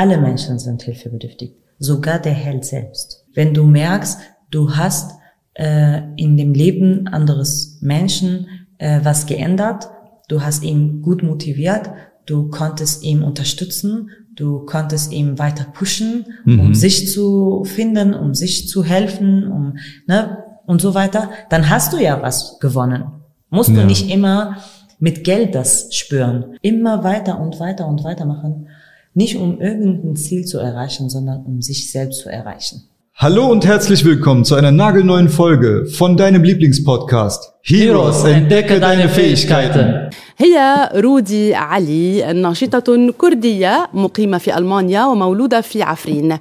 Alle Menschen sind hilfebedürftig, sogar der Held selbst. Wenn du merkst, du hast äh, in dem Leben anderes Menschen äh, was geändert, du hast ihn gut motiviert, du konntest ihn unterstützen, du konntest ihn weiter pushen, mhm. um sich zu finden, um sich zu helfen, um ne und so weiter, dann hast du ja was gewonnen. Musst ja. du nicht immer mit Geld das spüren. Immer weiter und weiter und weiter machen. Nicht um irgendein Ziel zu erreichen, sondern um sich selbst zu erreichen. Hallo und herzlich willkommen zu einer nagelneuen Folge von deinem Lieblingspodcast. Heroes, entdecke deine Fähigkeiten. هي رودي علي ناشطة كردية مقيمة في ألمانيا ومولودة في عفرين.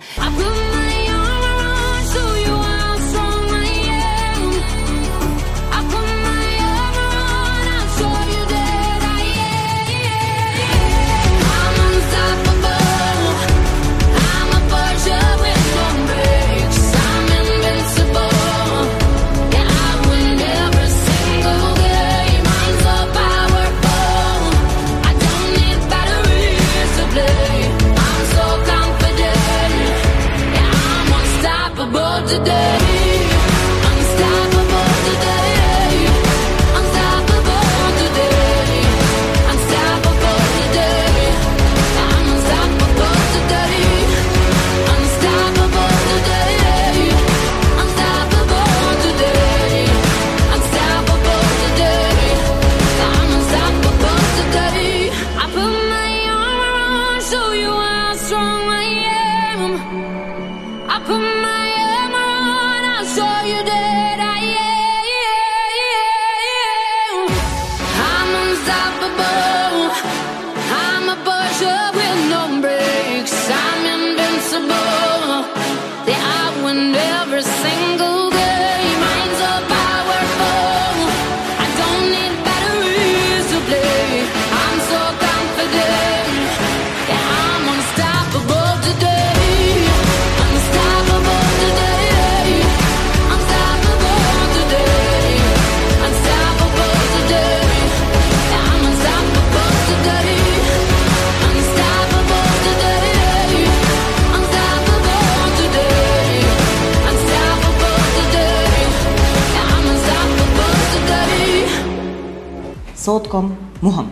صوتكم مهم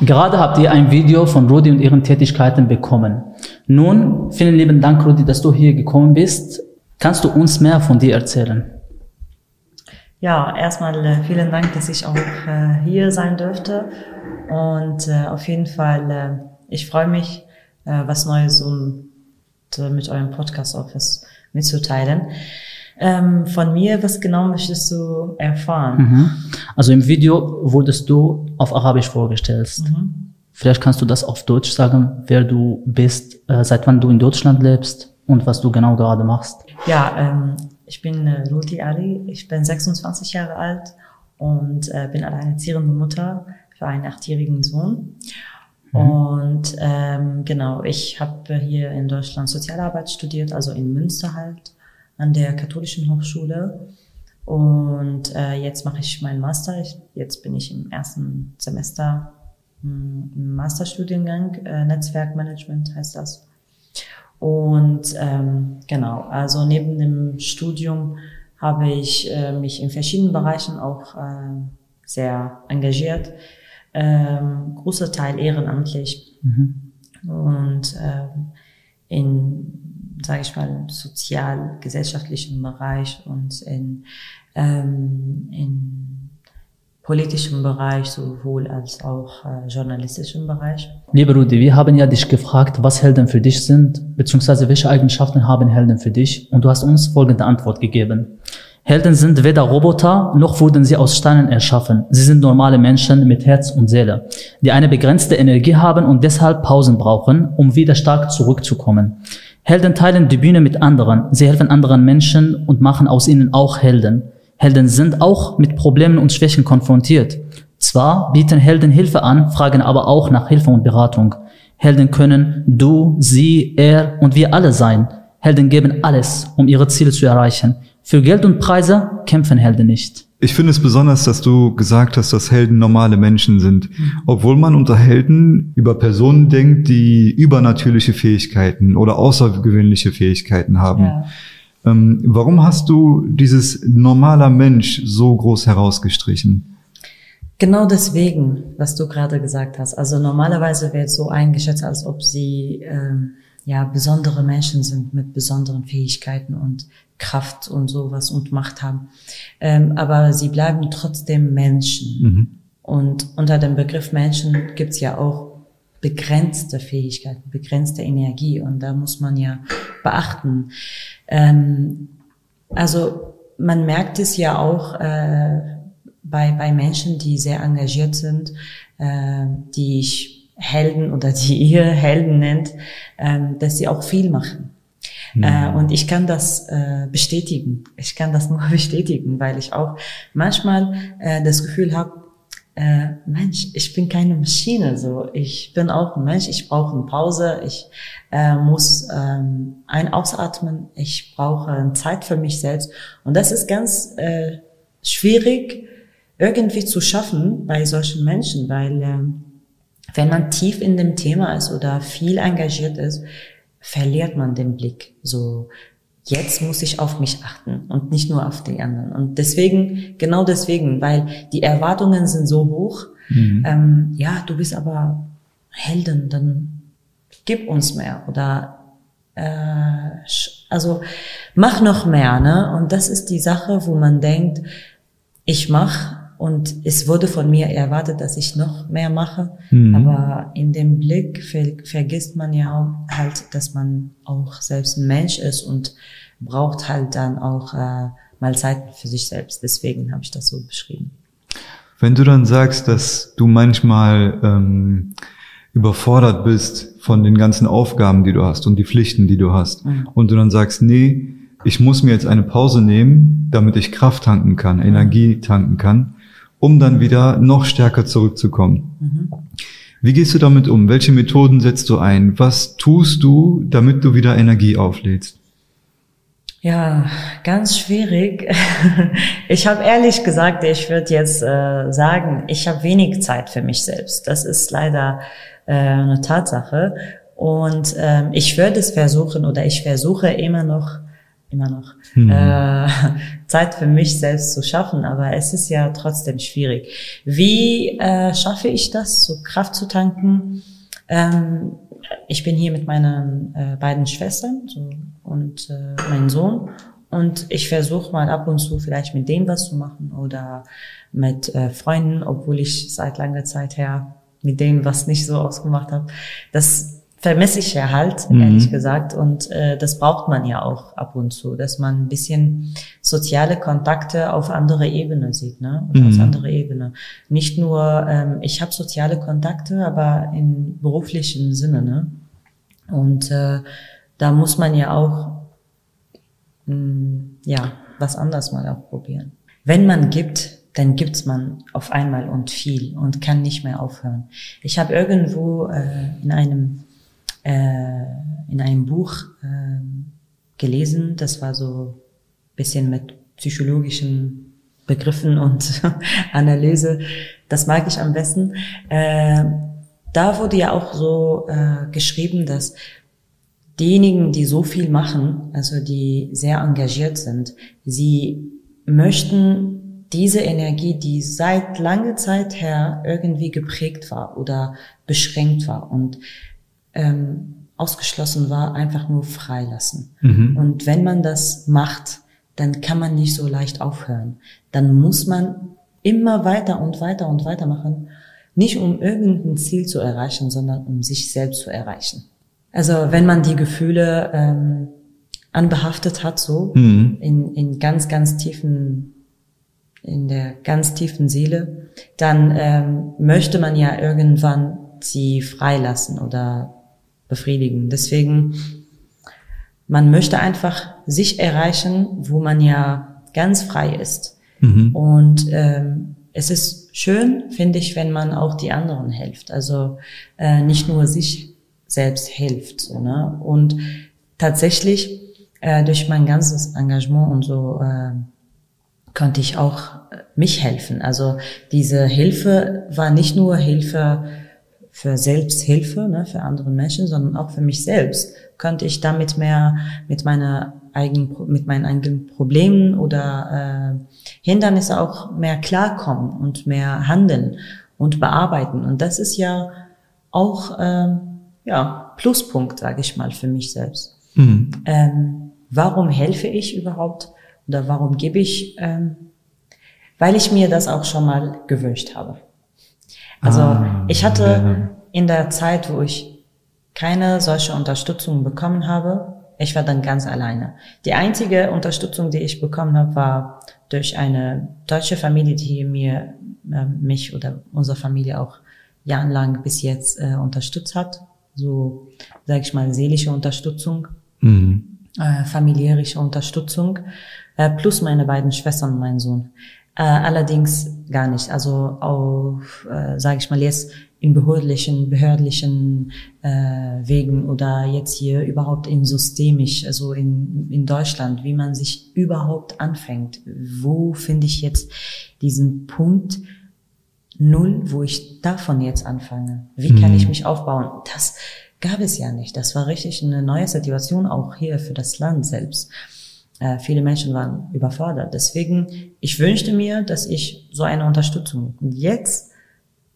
Gerade habt ihr ein Video von Rudi und ihren Tätigkeiten bekommen. Nun, vielen lieben Dank, Rudi, dass du hier gekommen bist. Kannst du uns mehr von dir erzählen? Ja, erstmal äh, vielen Dank, dass ich auch äh, hier sein dürfte. Und äh, auf jeden Fall, ich freue mich, was Neues und mit eurem Podcast Office mitzuteilen. Ähm, von mir, was genau möchtest du erfahren? Mhm. Also im Video wurdest du auf Arabisch vorgestellt. Mhm. Vielleicht kannst du das auf Deutsch sagen, wer du bist, äh, seit wann du in Deutschland lebst und was du genau gerade machst. Ja, ähm, ich bin äh, Ruti Ali, ich bin 26 Jahre alt und äh, bin alleinerziehende Mutter für einen achtjährigen Sohn. Mhm. Und ähm, genau, ich habe hier in Deutschland Sozialarbeit studiert, also in Münster halt, an der Katholischen Hochschule. Und äh, jetzt mache ich meinen Master. Ich, jetzt bin ich im ersten Semester hm, im Masterstudiengang, äh, Netzwerkmanagement heißt das. Und ähm, genau, also neben dem Studium habe ich äh, mich in verschiedenen Bereichen auch äh, sehr engagiert ähm, großer Teil ehrenamtlich mhm. und ähm, in, sage ich mal, sozial-gesellschaftlichen Bereich und in, ähm, in politischem Bereich sowohl als auch äh, journalistischen Bereich. Lieber Rudi, wir haben ja dich gefragt, was Helden für dich sind, beziehungsweise welche Eigenschaften haben Helden für dich und du hast uns folgende Antwort gegeben. Helden sind weder Roboter, noch wurden sie aus Steinen erschaffen. Sie sind normale Menschen mit Herz und Seele, die eine begrenzte Energie haben und deshalb Pausen brauchen, um wieder stark zurückzukommen. Helden teilen die Bühne mit anderen. Sie helfen anderen Menschen und machen aus ihnen auch Helden. Helden sind auch mit Problemen und Schwächen konfrontiert. Zwar bieten Helden Hilfe an, fragen aber auch nach Hilfe und Beratung. Helden können du, sie, er und wir alle sein. Helden geben alles, um ihre Ziele zu erreichen. Für Geld und Preise kämpfen Helden nicht. Ich finde es besonders, dass du gesagt hast, dass Helden normale Menschen sind. Obwohl man unter Helden über Personen denkt, die übernatürliche Fähigkeiten oder außergewöhnliche Fähigkeiten haben. Ja. Ähm, warum hast du dieses normaler Mensch so groß herausgestrichen? Genau deswegen, was du gerade gesagt hast. Also normalerweise wird so eingeschätzt, als ob sie ähm, ja besondere Menschen sind mit besonderen Fähigkeiten und Kraft und sowas und Macht haben. Ähm, aber sie bleiben trotzdem Menschen. Mhm. Und unter dem Begriff Menschen gibt's ja auch begrenzte Fähigkeiten, begrenzte Energie. Und da muss man ja beachten. Ähm, also man merkt es ja auch äh, bei, bei Menschen, die sehr engagiert sind, äh, die ich Helden oder die ihr Helden nennt, ähm, dass sie auch viel machen. Äh, und ich kann das äh, bestätigen. Ich kann das nur bestätigen, weil ich auch manchmal äh, das Gefühl habe, äh, Mensch, ich bin keine Maschine. So, ich bin auch ein Mensch. Ich brauche eine Pause. Ich äh, muss ähm, ein ausatmen. Ich brauche Zeit für mich selbst. Und das ist ganz äh, schwierig irgendwie zu schaffen bei solchen Menschen, weil ähm, wenn man tief in dem Thema ist oder viel engagiert ist, verliert man den Blick. So, jetzt muss ich auf mich achten und nicht nur auf die anderen. Und deswegen, genau deswegen, weil die Erwartungen sind so hoch, Mhm. ähm, ja, du bist aber Helden, dann gib uns mehr oder äh, also mach noch mehr, ne? Und das ist die Sache, wo man denkt, ich mach und es wurde von mir erwartet, dass ich noch mehr mache, Mhm. aber in dem Blick ver vergisst man ja auch halt, dass man auch selbst ein Mensch ist und braucht halt dann auch äh, mal Zeit für sich selbst. Deswegen habe ich das so beschrieben. Wenn du dann sagst, dass du manchmal ähm, überfordert bist von den ganzen Aufgaben, die du hast und die Pflichten, die du hast, und du dann sagst, nee, ich muss mir jetzt eine Pause nehmen, damit ich Kraft tanken kann, Energie tanken kann, um dann wieder noch stärker zurückzukommen. Wie gehst du damit um? Welche Methoden setzt du ein? Was tust du, damit du wieder Energie auflädst? Ja, ganz schwierig. Ich habe ehrlich gesagt, ich würde jetzt äh, sagen, ich habe wenig Zeit für mich selbst. Das ist leider äh, eine Tatsache. Und ähm, ich würde es versuchen oder ich versuche immer noch, immer noch äh, Zeit für mich selbst zu schaffen. Aber es ist ja trotzdem schwierig. Wie äh, schaffe ich das, so Kraft zu tanken? Ähm, ich bin hier mit meinen äh, beiden Schwestern so, und äh, meinem Sohn und ich versuche mal ab und zu vielleicht mit denen was zu machen oder mit äh, Freunden, obwohl ich seit langer Zeit her mit denen was nicht so ausgemacht habe. Das vermisse ich ja halt, ehrlich gesagt. Und äh, das braucht man ja auch ab und zu, dass man ein bisschen soziale Kontakte auf andere Ebene sieht, ne? Und auf andere Ebene. Nicht nur, ähm, ich habe soziale Kontakte, aber im beruflichen Sinne, ne? Und äh, da muss man ja auch mh, ja was anderes mal auch probieren. Wenn man gibt, dann gibt's man auf einmal und viel und kann nicht mehr aufhören. Ich habe irgendwo äh, in einem äh, in einem Buch äh, gelesen, das war so bisschen mit psychologischen Begriffen und Analyse. Das mag ich am besten. Äh, da wurde ja auch so äh, geschrieben, dass diejenigen, die so viel machen, also die sehr engagiert sind, sie möchten diese Energie, die seit langer Zeit her irgendwie geprägt war oder beschränkt war und ähm, ausgeschlossen war, einfach nur freilassen. Und wenn man das macht, dann kann man nicht so leicht aufhören. Dann muss man immer weiter und weiter und weiter machen, nicht um irgendein Ziel zu erreichen, sondern um sich selbst zu erreichen. Also wenn man die Gefühle ähm, anbehaftet hat, so in, in ganz, ganz tiefen, in der ganz tiefen Seele, dann ähm, möchte man ja irgendwann sie freilassen oder befriedigen. Deswegen, man möchte einfach sich erreichen, wo man ja ganz frei ist. Und ähm, es ist schön, finde ich, wenn man auch die anderen hilft. Also äh, nicht nur sich selbst hilft. So, ne? Und tatsächlich äh, durch mein ganzes Engagement und so äh, konnte ich auch mich helfen. Also diese Hilfe war nicht nur Hilfe für Selbsthilfe, ne, für andere Menschen, sondern auch für mich selbst. Könnte ich damit mehr mit meiner eigenen, mit meinen eigenen Problemen oder äh, Hindernisse auch mehr klarkommen und mehr handeln und bearbeiten. Und das ist ja auch äh, ja Pluspunkt, sage ich mal, für mich selbst. Mhm. Ähm, warum helfe ich überhaupt oder warum gebe ich? Ähm, weil ich mir das auch schon mal gewünscht habe. Also ah, ich hatte ja. in der Zeit, wo ich keine solche Unterstützung bekommen habe, ich war dann ganz alleine. Die einzige Unterstützung, die ich bekommen habe, war durch eine deutsche Familie, die mir äh, mich oder unsere Familie auch jahrelang bis jetzt äh, unterstützt hat. So, sage ich mal, seelische Unterstützung, mhm. äh, familiärische Unterstützung, äh, plus meine beiden Schwestern und mein Sohn. Äh, allerdings gar nicht. Also auf, äh, sage ich mal jetzt in behördlichen, behördlichen äh, Wegen oder jetzt hier überhaupt in systemisch, also in, in Deutschland, wie man sich überhaupt anfängt. Wo finde ich jetzt diesen Punkt null, wo ich davon jetzt anfange? Wie kann ich mhm. mich aufbauen? Das gab es ja nicht. Das war richtig eine neue Situation auch hier für das Land selbst. Äh, viele Menschen waren überfordert. Deswegen, ich wünschte mir, dass ich so eine Unterstützung. Und jetzt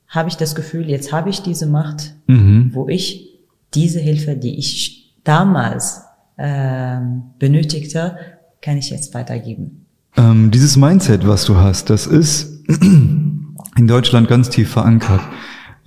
habe ich das Gefühl, jetzt habe ich diese Macht, mhm. wo ich diese Hilfe, die ich damals äh, benötigte, kann ich jetzt weitergeben. Ähm, dieses Mindset, was du hast, das ist in Deutschland ganz tief verankert.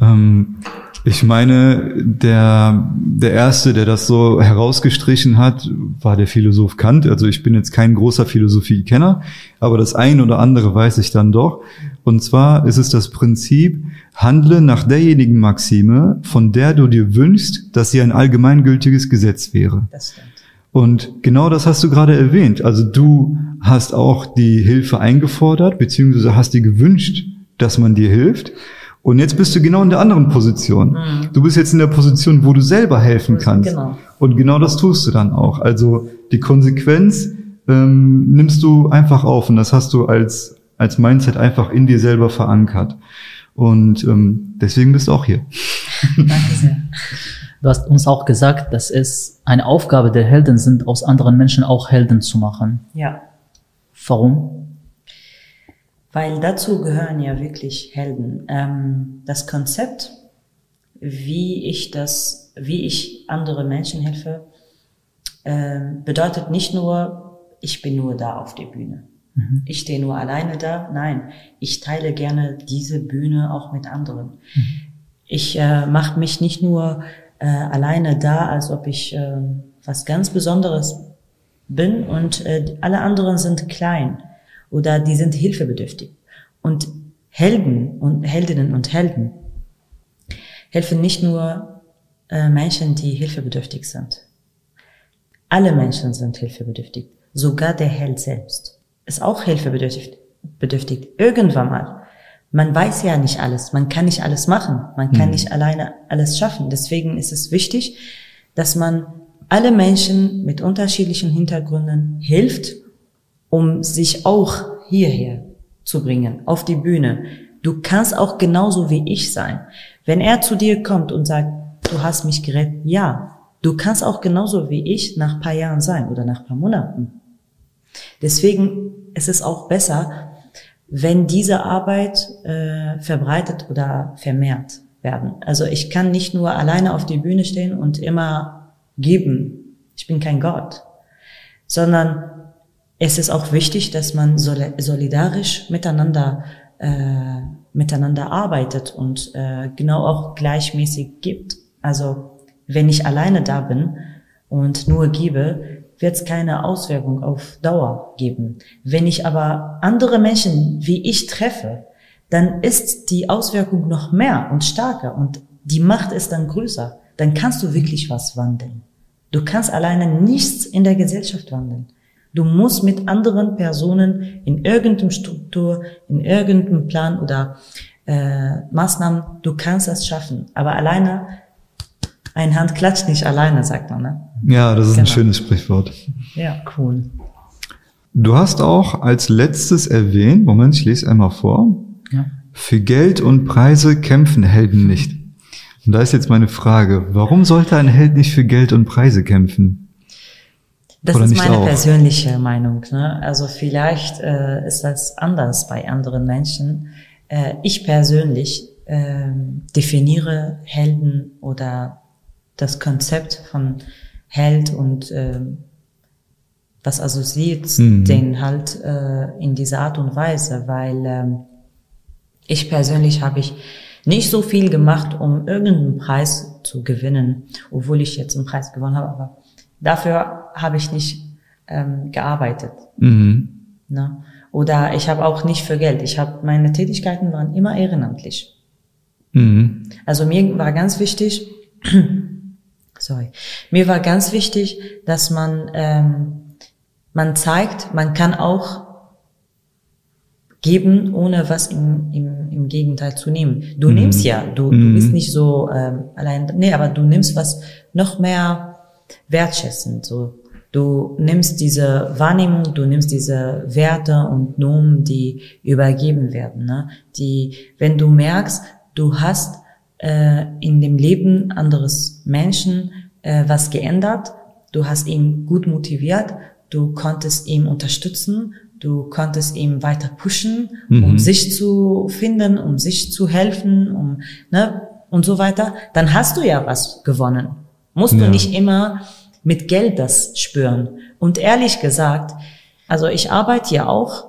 Ähm, ich meine, der, der erste, der das so herausgestrichen hat, war der Philosoph Kant. Also ich bin jetzt kein großer Philosophiekenner, aber das ein oder andere weiß ich dann doch. Und zwar ist es das Prinzip, handle nach derjenigen Maxime, von der du dir wünschst, dass sie ein allgemeingültiges Gesetz wäre. Das stimmt. Und genau das hast du gerade erwähnt. Also du hast auch die Hilfe eingefordert, beziehungsweise hast dir gewünscht, dass man dir hilft. Und jetzt bist du genau in der anderen Position. Mhm. Du bist jetzt in der Position, wo du selber helfen kannst. Genau. Und genau das tust du dann auch. Also die Konsequenz ähm, nimmst du einfach auf und das hast du als, als Mindset einfach in dir selber verankert. Und ähm, deswegen bist du auch hier. Danke sehr. Du hast uns auch gesagt, dass es eine Aufgabe der Helden sind, aus anderen Menschen auch Helden zu machen. Ja. Warum? Weil dazu gehören ja wirklich Helden. Ähm, das Konzept, wie ich das, wie ich andere Menschen helfe, äh, bedeutet nicht nur, ich bin nur da auf der Bühne. Mhm. Ich stehe nur alleine da. Nein, ich teile gerne diese Bühne auch mit anderen. Mhm. Ich äh, mache mich nicht nur äh, alleine da, als ob ich äh, was ganz Besonderes bin und äh, alle anderen sind klein oder die sind hilfebedürftig. Und Helden und Heldinnen und Helden helfen nicht nur äh, Menschen, die hilfebedürftig sind. Alle Menschen sind hilfebedürftig. Sogar der Held selbst ist auch hilfebedürftig. Bedürftig. Irgendwann mal. Man weiß ja nicht alles. Man kann nicht alles machen. Man kann mhm. nicht alleine alles schaffen. Deswegen ist es wichtig, dass man alle Menschen mit unterschiedlichen Hintergründen hilft, um sich auch hierher zu bringen, auf die Bühne. Du kannst auch genauso wie ich sein. Wenn er zu dir kommt und sagt, du hast mich gerettet, ja, du kannst auch genauso wie ich nach paar Jahren sein oder nach paar Monaten. Deswegen ist es auch besser, wenn diese Arbeit äh, verbreitet oder vermehrt werden. Also ich kann nicht nur alleine auf die Bühne stehen und immer geben. Ich bin kein Gott, sondern es ist auch wichtig, dass man solidarisch miteinander äh, miteinander arbeitet und äh, genau auch gleichmäßig gibt. Also wenn ich alleine da bin und nur gebe, wird es keine Auswirkung auf Dauer geben. Wenn ich aber andere Menschen wie ich treffe, dann ist die Auswirkung noch mehr und stärker und die Macht ist dann größer. Dann kannst du wirklich was wandeln. Du kannst alleine nichts in der Gesellschaft wandeln. Du musst mit anderen Personen in irgendeinem Struktur, in irgendeinem Plan oder äh, Maßnahmen, du kannst das schaffen. Aber alleine, ein Hand klatscht nicht alleine, sagt man. Ne? Ja, das ist genau. ein schönes Sprichwort. Ja, cool. Du hast auch als letztes erwähnt, Moment, ich lese einmal vor. Ja. Für Geld und Preise kämpfen Helden nicht. Und da ist jetzt meine Frage, warum sollte ein Held nicht für Geld und Preise kämpfen? Das Oder ist meine auch? persönliche Meinung. Ne? Also vielleicht äh, ist das anders bei anderen Menschen. Äh, ich persönlich ähm, definiere Helden oder das Konzept von Held und ähm, was assoziiert Mhm. den halt äh, in dieser Art und Weise, weil ähm, ich persönlich habe ich nicht so viel gemacht, um irgendeinen Preis zu gewinnen, obwohl ich jetzt einen Preis gewonnen habe, aber dafür habe ich nicht ähm, gearbeitet. Mhm. Ne? Oder ich habe auch nicht für Geld. Ich habe meine Tätigkeiten waren immer ehrenamtlich. Mhm. Also mir war ganz wichtig, sorry, mir war ganz wichtig, dass man ähm, man zeigt, man kann auch geben, ohne was im, im, im Gegenteil zu nehmen. Du nimmst ja, du, du bist nicht so ähm, allein, nee, aber du nimmst was noch mehr wertschätzend. So, du nimmst diese Wahrnehmung, du nimmst diese Werte und Normen, die übergeben werden. Ne? Die, wenn du merkst, du hast äh, in dem Leben anderes Menschen äh, was geändert, du hast ihn gut motiviert, du konntest ihn unterstützen, du konntest ihn weiter pushen, um sich zu finden, um sich zu helfen, um ne und so weiter, dann hast du ja was gewonnen. Musst Ja. du nicht immer mit Geld das spüren. Und ehrlich gesagt, also ich arbeite ja auch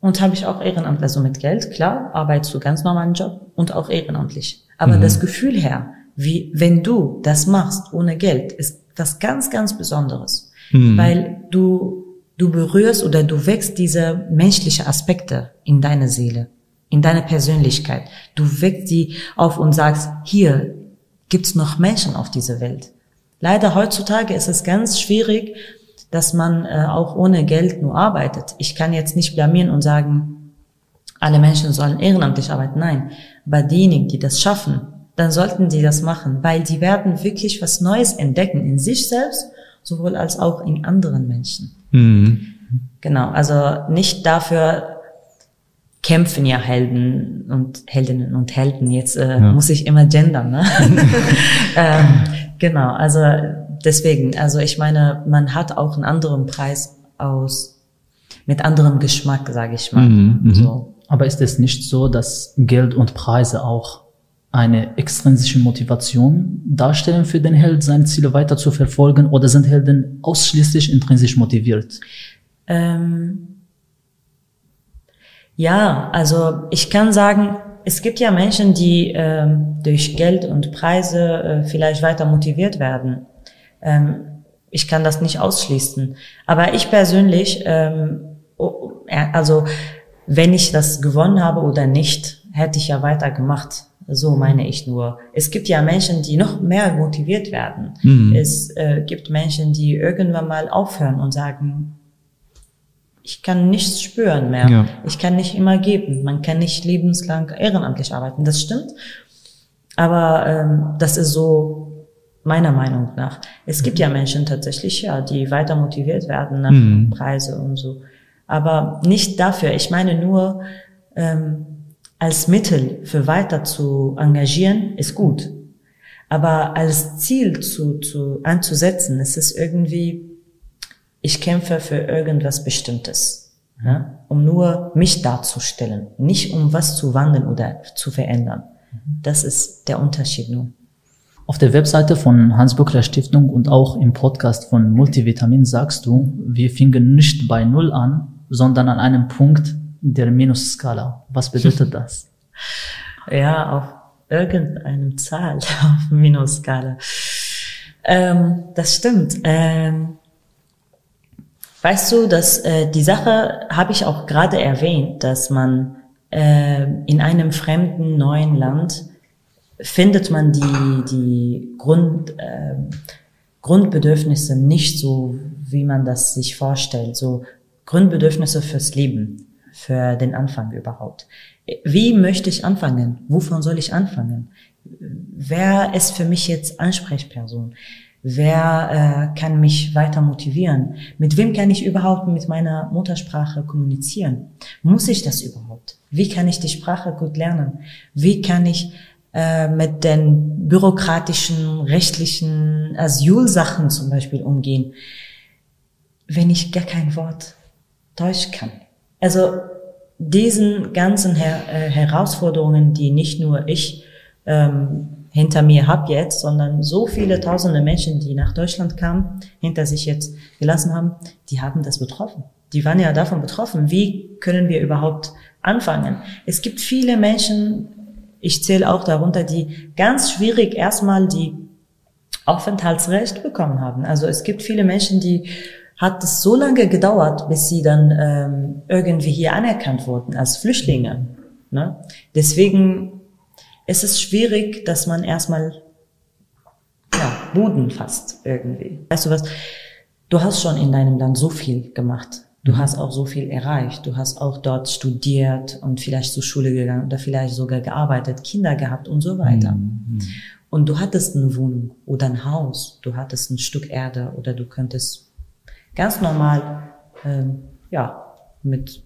und habe ich auch ehrenamtlich, also mit Geld, klar, arbeitest du ganz normalen Job und auch ehrenamtlich. Aber das Gefühl her, wie wenn du das machst ohne Geld, ist was ganz, ganz Besonderes. Weil du, du berührst oder du wächst diese menschliche Aspekte in deine Seele, in deine Persönlichkeit. Du wächst die auf und sagst, hier gibt's noch Menschen auf dieser Welt. Leider heutzutage ist es ganz schwierig, dass man äh, auch ohne Geld nur arbeitet. Ich kann jetzt nicht blamieren und sagen, alle Menschen sollen ehrenamtlich arbeiten. Nein, aber diejenigen, die das schaffen, dann sollten die das machen, weil die werden wirklich was Neues entdecken in sich selbst, sowohl als auch in anderen Menschen. Mhm. Genau, also nicht dafür kämpfen ja Helden und Heldinnen und Helden. Jetzt äh, muss ich immer gendern, ne? ähm, genau, also deswegen, also ich meine, man hat auch einen anderen Preis aus mit anderem Geschmack, sage ich mal. So. Aber ist es nicht so, dass Geld und Preise auch eine extrinsische Motivation darstellen für den Held, seine Ziele weiter zu verfolgen, oder sind Helden ausschließlich intrinsisch motiviert? Ähm, ja, also ich kann sagen, es gibt ja Menschen, die ähm, durch Geld und Preise äh, vielleicht weiter motiviert werden. Ähm, ich kann das nicht ausschließen. Aber ich persönlich, ähm, äh, also wenn ich das gewonnen habe oder nicht, hätte ich ja weitergemacht. So meine ich nur. Es gibt ja Menschen, die noch mehr motiviert werden. Es äh, gibt Menschen, die irgendwann mal aufhören und sagen, ich kann nichts spüren mehr. Ja. Ich kann nicht immer geben. Man kann nicht lebenslang ehrenamtlich arbeiten. Das stimmt. Aber ähm, das ist so meiner Meinung nach. Es gibt ja Menschen tatsächlich, ja, die weiter motiviert werden nach Preise und so. Aber nicht dafür. Ich meine nur, ähm, als Mittel für weiter zu engagieren, ist gut. Aber als Ziel zu, zu anzusetzen, es ist irgendwie, ich kämpfe für irgendwas Bestimmtes, ne? um nur mich darzustellen, nicht um was zu wandeln oder zu verändern. Das ist der Unterschied nur. Auf der Webseite von Hans-Böckler Stiftung und auch im Podcast von Multivitamin sagst du, wir fingen nicht bei Null an, sondern an einem Punkt der Minusskala. Was bedeutet das? Ja, auf irgendeinem Zahl, auf Minusskala. Ähm, das stimmt. Ähm, weißt du, dass äh, die Sache habe ich auch gerade erwähnt, dass man äh, in einem fremden neuen Land findet man die die Grund äh, Grundbedürfnisse nicht so, wie man das sich vorstellt. So Grundbedürfnisse fürs Leben, für den Anfang überhaupt. Wie möchte ich anfangen? Wovon soll ich anfangen? Wer ist für mich jetzt Ansprechperson? Wer äh, kann mich weiter motivieren? Mit wem kann ich überhaupt mit meiner Muttersprache kommunizieren? Muss ich das überhaupt? Wie kann ich die Sprache gut lernen? Wie kann ich äh, mit den bürokratischen, rechtlichen Asylsachen zum Beispiel umgehen, wenn ich gar kein Wort Deutsch kann? Also diesen ganzen Her äh, Herausforderungen, die nicht nur ich ähm, hinter mir habe jetzt, sondern so viele tausende Menschen, die nach Deutschland kamen, hinter sich jetzt gelassen haben, die haben das betroffen. Die waren ja davon betroffen. Wie können wir überhaupt anfangen? Es gibt viele Menschen, ich zähle auch darunter, die ganz schwierig erstmal die Aufenthaltsrecht bekommen haben. Also es gibt viele Menschen, die hat es so lange gedauert, bis sie dann ähm, irgendwie hier anerkannt wurden als Flüchtlinge. Ne? Deswegen es ist schwierig, dass man erstmal ja, Boden fasst irgendwie. Weißt du was? Du hast schon in deinem Land so viel gemacht. Du mhm. hast auch so viel erreicht. Du hast auch dort studiert und vielleicht zur Schule gegangen oder vielleicht sogar gearbeitet, Kinder gehabt und so weiter. Mhm. Und du hattest eine Wohnung oder ein Haus, du hattest ein Stück Erde oder du könntest ganz normal, ähm, ja, mit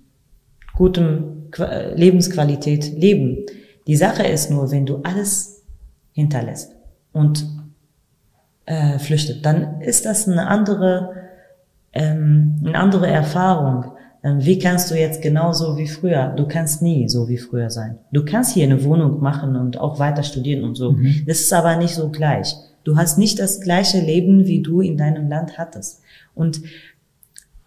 gutem Lebensqualität leben. Die Sache ist nur, wenn du alles hinterlässt und äh, flüchtet, dann ist das eine andere, ähm, eine andere Erfahrung. Ähm, wie kannst du jetzt genauso wie früher? Du kannst nie so wie früher sein. Du kannst hier eine Wohnung machen und auch weiter studieren und so. Mhm. Das ist aber nicht so gleich. Du hast nicht das gleiche Leben, wie du in deinem Land hattest. Und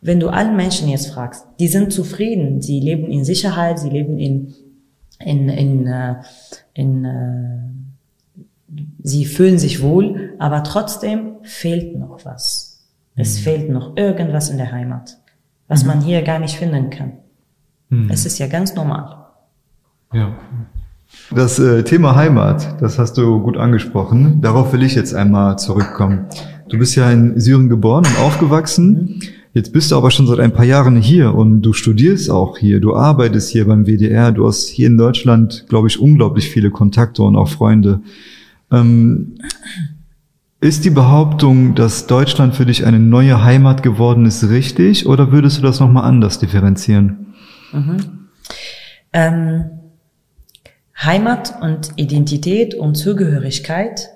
wenn du allen Menschen jetzt fragst, die sind zufrieden, sie leben in Sicherheit, sie leben in in, in, äh, in äh, sie fühlen sich wohl, aber trotzdem fehlt noch was. Es mhm. fehlt noch irgendwas in der Heimat, was mhm. man hier gar nicht finden kann. Mhm. Es ist ja ganz normal. Ja. Das äh, Thema Heimat, das hast du gut angesprochen. Darauf will ich jetzt einmal zurückkommen. Du bist ja in Syrien geboren und aufgewachsen. Jetzt bist du aber schon seit ein paar Jahren hier und du studierst auch hier, du arbeitest hier beim WDR, du hast hier in Deutschland, glaube ich, unglaublich viele Kontakte und auch Freunde. Ähm, ist die Behauptung, dass Deutschland für dich eine neue Heimat geworden ist, richtig oder würdest du das nochmal anders differenzieren? Mhm. Ähm, Heimat und Identität und Zugehörigkeit,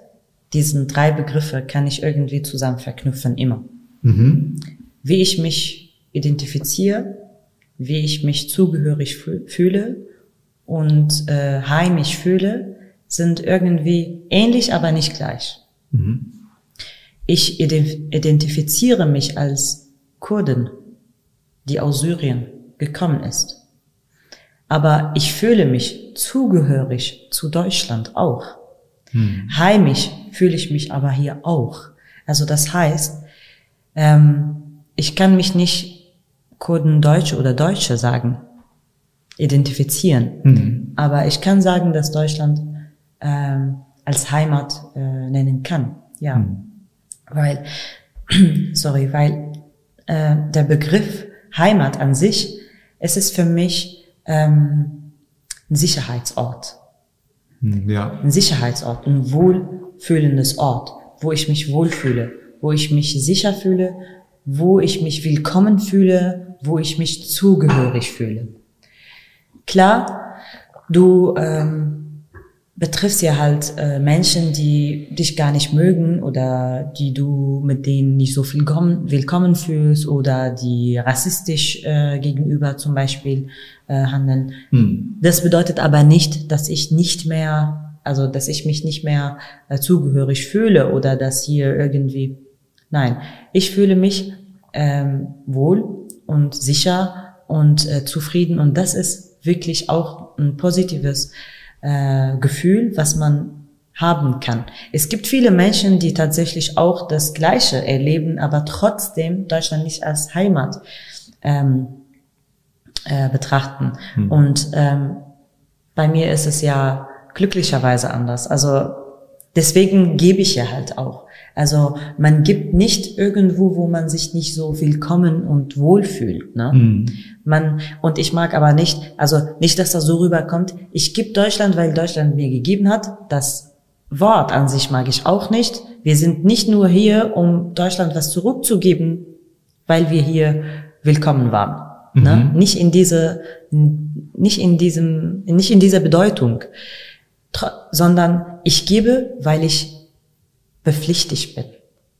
diesen drei Begriffe kann ich irgendwie zusammen verknüpfen, immer. Mhm wie ich mich identifiziere, wie ich mich zugehörig fühle und äh, heimisch fühle, sind irgendwie ähnlich, aber nicht gleich. Mhm. Ich identifiziere mich als Kurden, die aus Syrien gekommen ist. Aber ich fühle mich zugehörig zu Deutschland auch. Mhm. Heimisch fühle ich mich aber hier auch. Also das heißt, ähm, ich kann mich nicht Kurden Deutsche oder Deutsche sagen, identifizieren. Mhm. Aber ich kann sagen, dass Deutschland ähm, als Heimat äh, nennen kann. Ja, mhm. weil, sorry, weil äh, der Begriff Heimat an sich, es ist für mich ähm, ein Sicherheitsort. Mhm, ja. Ein Sicherheitsort, ein wohlfühlendes Ort, wo ich mich wohlfühle, wo ich mich sicher fühle, wo ich mich willkommen fühle, wo ich mich zugehörig fühle. Klar, du ähm, betriffst ja halt äh, Menschen, die dich gar nicht mögen oder die du mit denen nicht so viel willkommen fühlst oder die rassistisch äh, gegenüber zum Beispiel äh, handeln. Hm. Das bedeutet aber nicht, dass ich nicht mehr, also dass ich mich nicht mehr äh, zugehörig fühle oder dass hier irgendwie Nein, ich fühle mich ähm, wohl und sicher und äh, zufrieden und das ist wirklich auch ein positives äh, Gefühl, was man haben kann. Es gibt viele Menschen, die tatsächlich auch das Gleiche erleben, aber trotzdem Deutschland nicht als Heimat ähm, äh, betrachten. Hm. Und ähm, bei mir ist es ja glücklicherweise anders. Also deswegen gebe ich ja halt auch. Also man gibt nicht irgendwo, wo man sich nicht so willkommen und wohlfühlt. Ne? Mhm. Man und ich mag aber nicht, also nicht, dass das so rüberkommt. Ich gebe Deutschland, weil Deutschland mir gegeben hat. Das Wort an sich mag ich auch nicht. Wir sind nicht nur hier, um Deutschland was zurückzugeben, weil wir hier willkommen waren. Ne? Mhm. Nicht in diese, nicht in diesem, nicht in dieser Bedeutung, sondern ich gebe, weil ich bepflichtigt bin,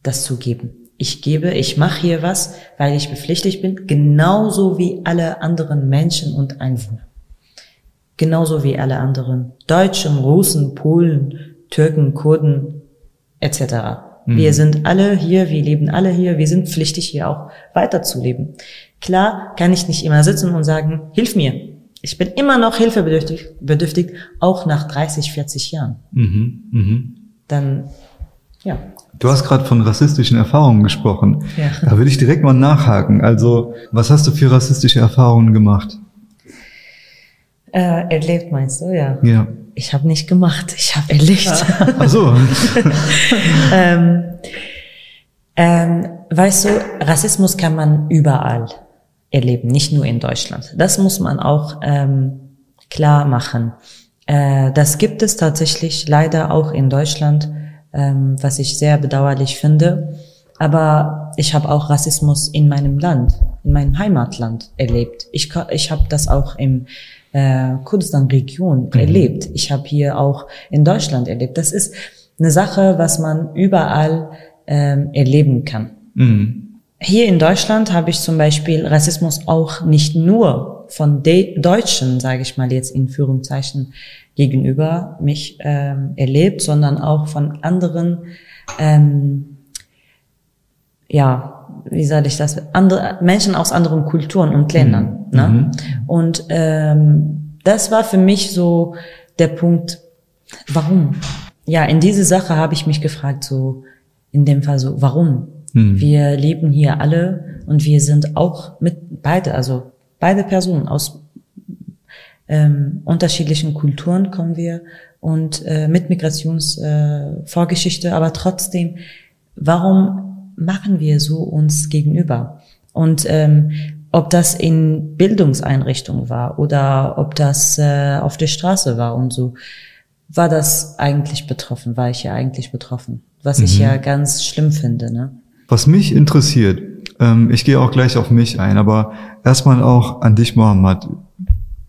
das zu geben. Ich gebe, ich mache hier was, weil ich bepflichtigt bin, genauso wie alle anderen Menschen und Einwohner. Genauso wie alle anderen Deutschen, Russen, Polen, Türken, Kurden etc. Wir sind alle hier, wir leben alle hier, wir sind pflichtig hier auch weiterzuleben. Klar kann ich nicht immer sitzen und sagen, hilf mir. Ich bin immer noch hilfebedürftig, bedürftig, auch nach 30, 40 Jahren. Mhm. Mhm. Dann, ja. Du hast gerade von rassistischen Erfahrungen gesprochen. Ja. Da will ich direkt mal nachhaken. Also, was hast du für rassistische Erfahrungen gemacht? Äh, erlebt meinst du, ja. Ja. Ich habe nicht gemacht, ich habe erlebt. Ach so. ähm, ähm, weißt du, Rassismus kann man überall erleben, nicht nur in Deutschland. Das muss man auch ähm, klar machen. Äh, das gibt es tatsächlich leider auch in Deutschland, ähm, was ich sehr bedauerlich finde. Aber ich habe auch Rassismus in meinem Land, in meinem Heimatland erlebt. Ich, ich habe das auch im äh, Kurdistan-Region erlebt. Ich habe hier auch in Deutschland erlebt. Das ist eine Sache, was man überall ähm, erleben kann. Mhm. Hier in Deutschland habe ich zum Beispiel Rassismus auch nicht nur von De Deutschen, sage ich mal jetzt in Führungszeichen, gegenüber mich ähm, erlebt, sondern auch von anderen, ähm, ja, wie soll ich das, andere Menschen aus anderen Kulturen und Ländern. Ne? Und ähm, das war für mich so der Punkt, warum? Ja, in diese Sache habe ich mich gefragt, so in dem Fall so, warum? Wir leben hier alle und wir sind auch mit beide, also beide Personen aus ähm, unterschiedlichen Kulturen kommen wir und äh, mit Migrationsvorgeschichte, äh, aber trotzdem, warum machen wir so uns gegenüber? Und ähm, ob das in Bildungseinrichtungen war oder ob das äh, auf der Straße war und so, war das eigentlich betroffen, war ich ja eigentlich betroffen, was ich ja ganz schlimm finde. Ne? Was mich interessiert, ähm, ich gehe auch gleich auf mich ein, aber erstmal auch an dich, Mohammed.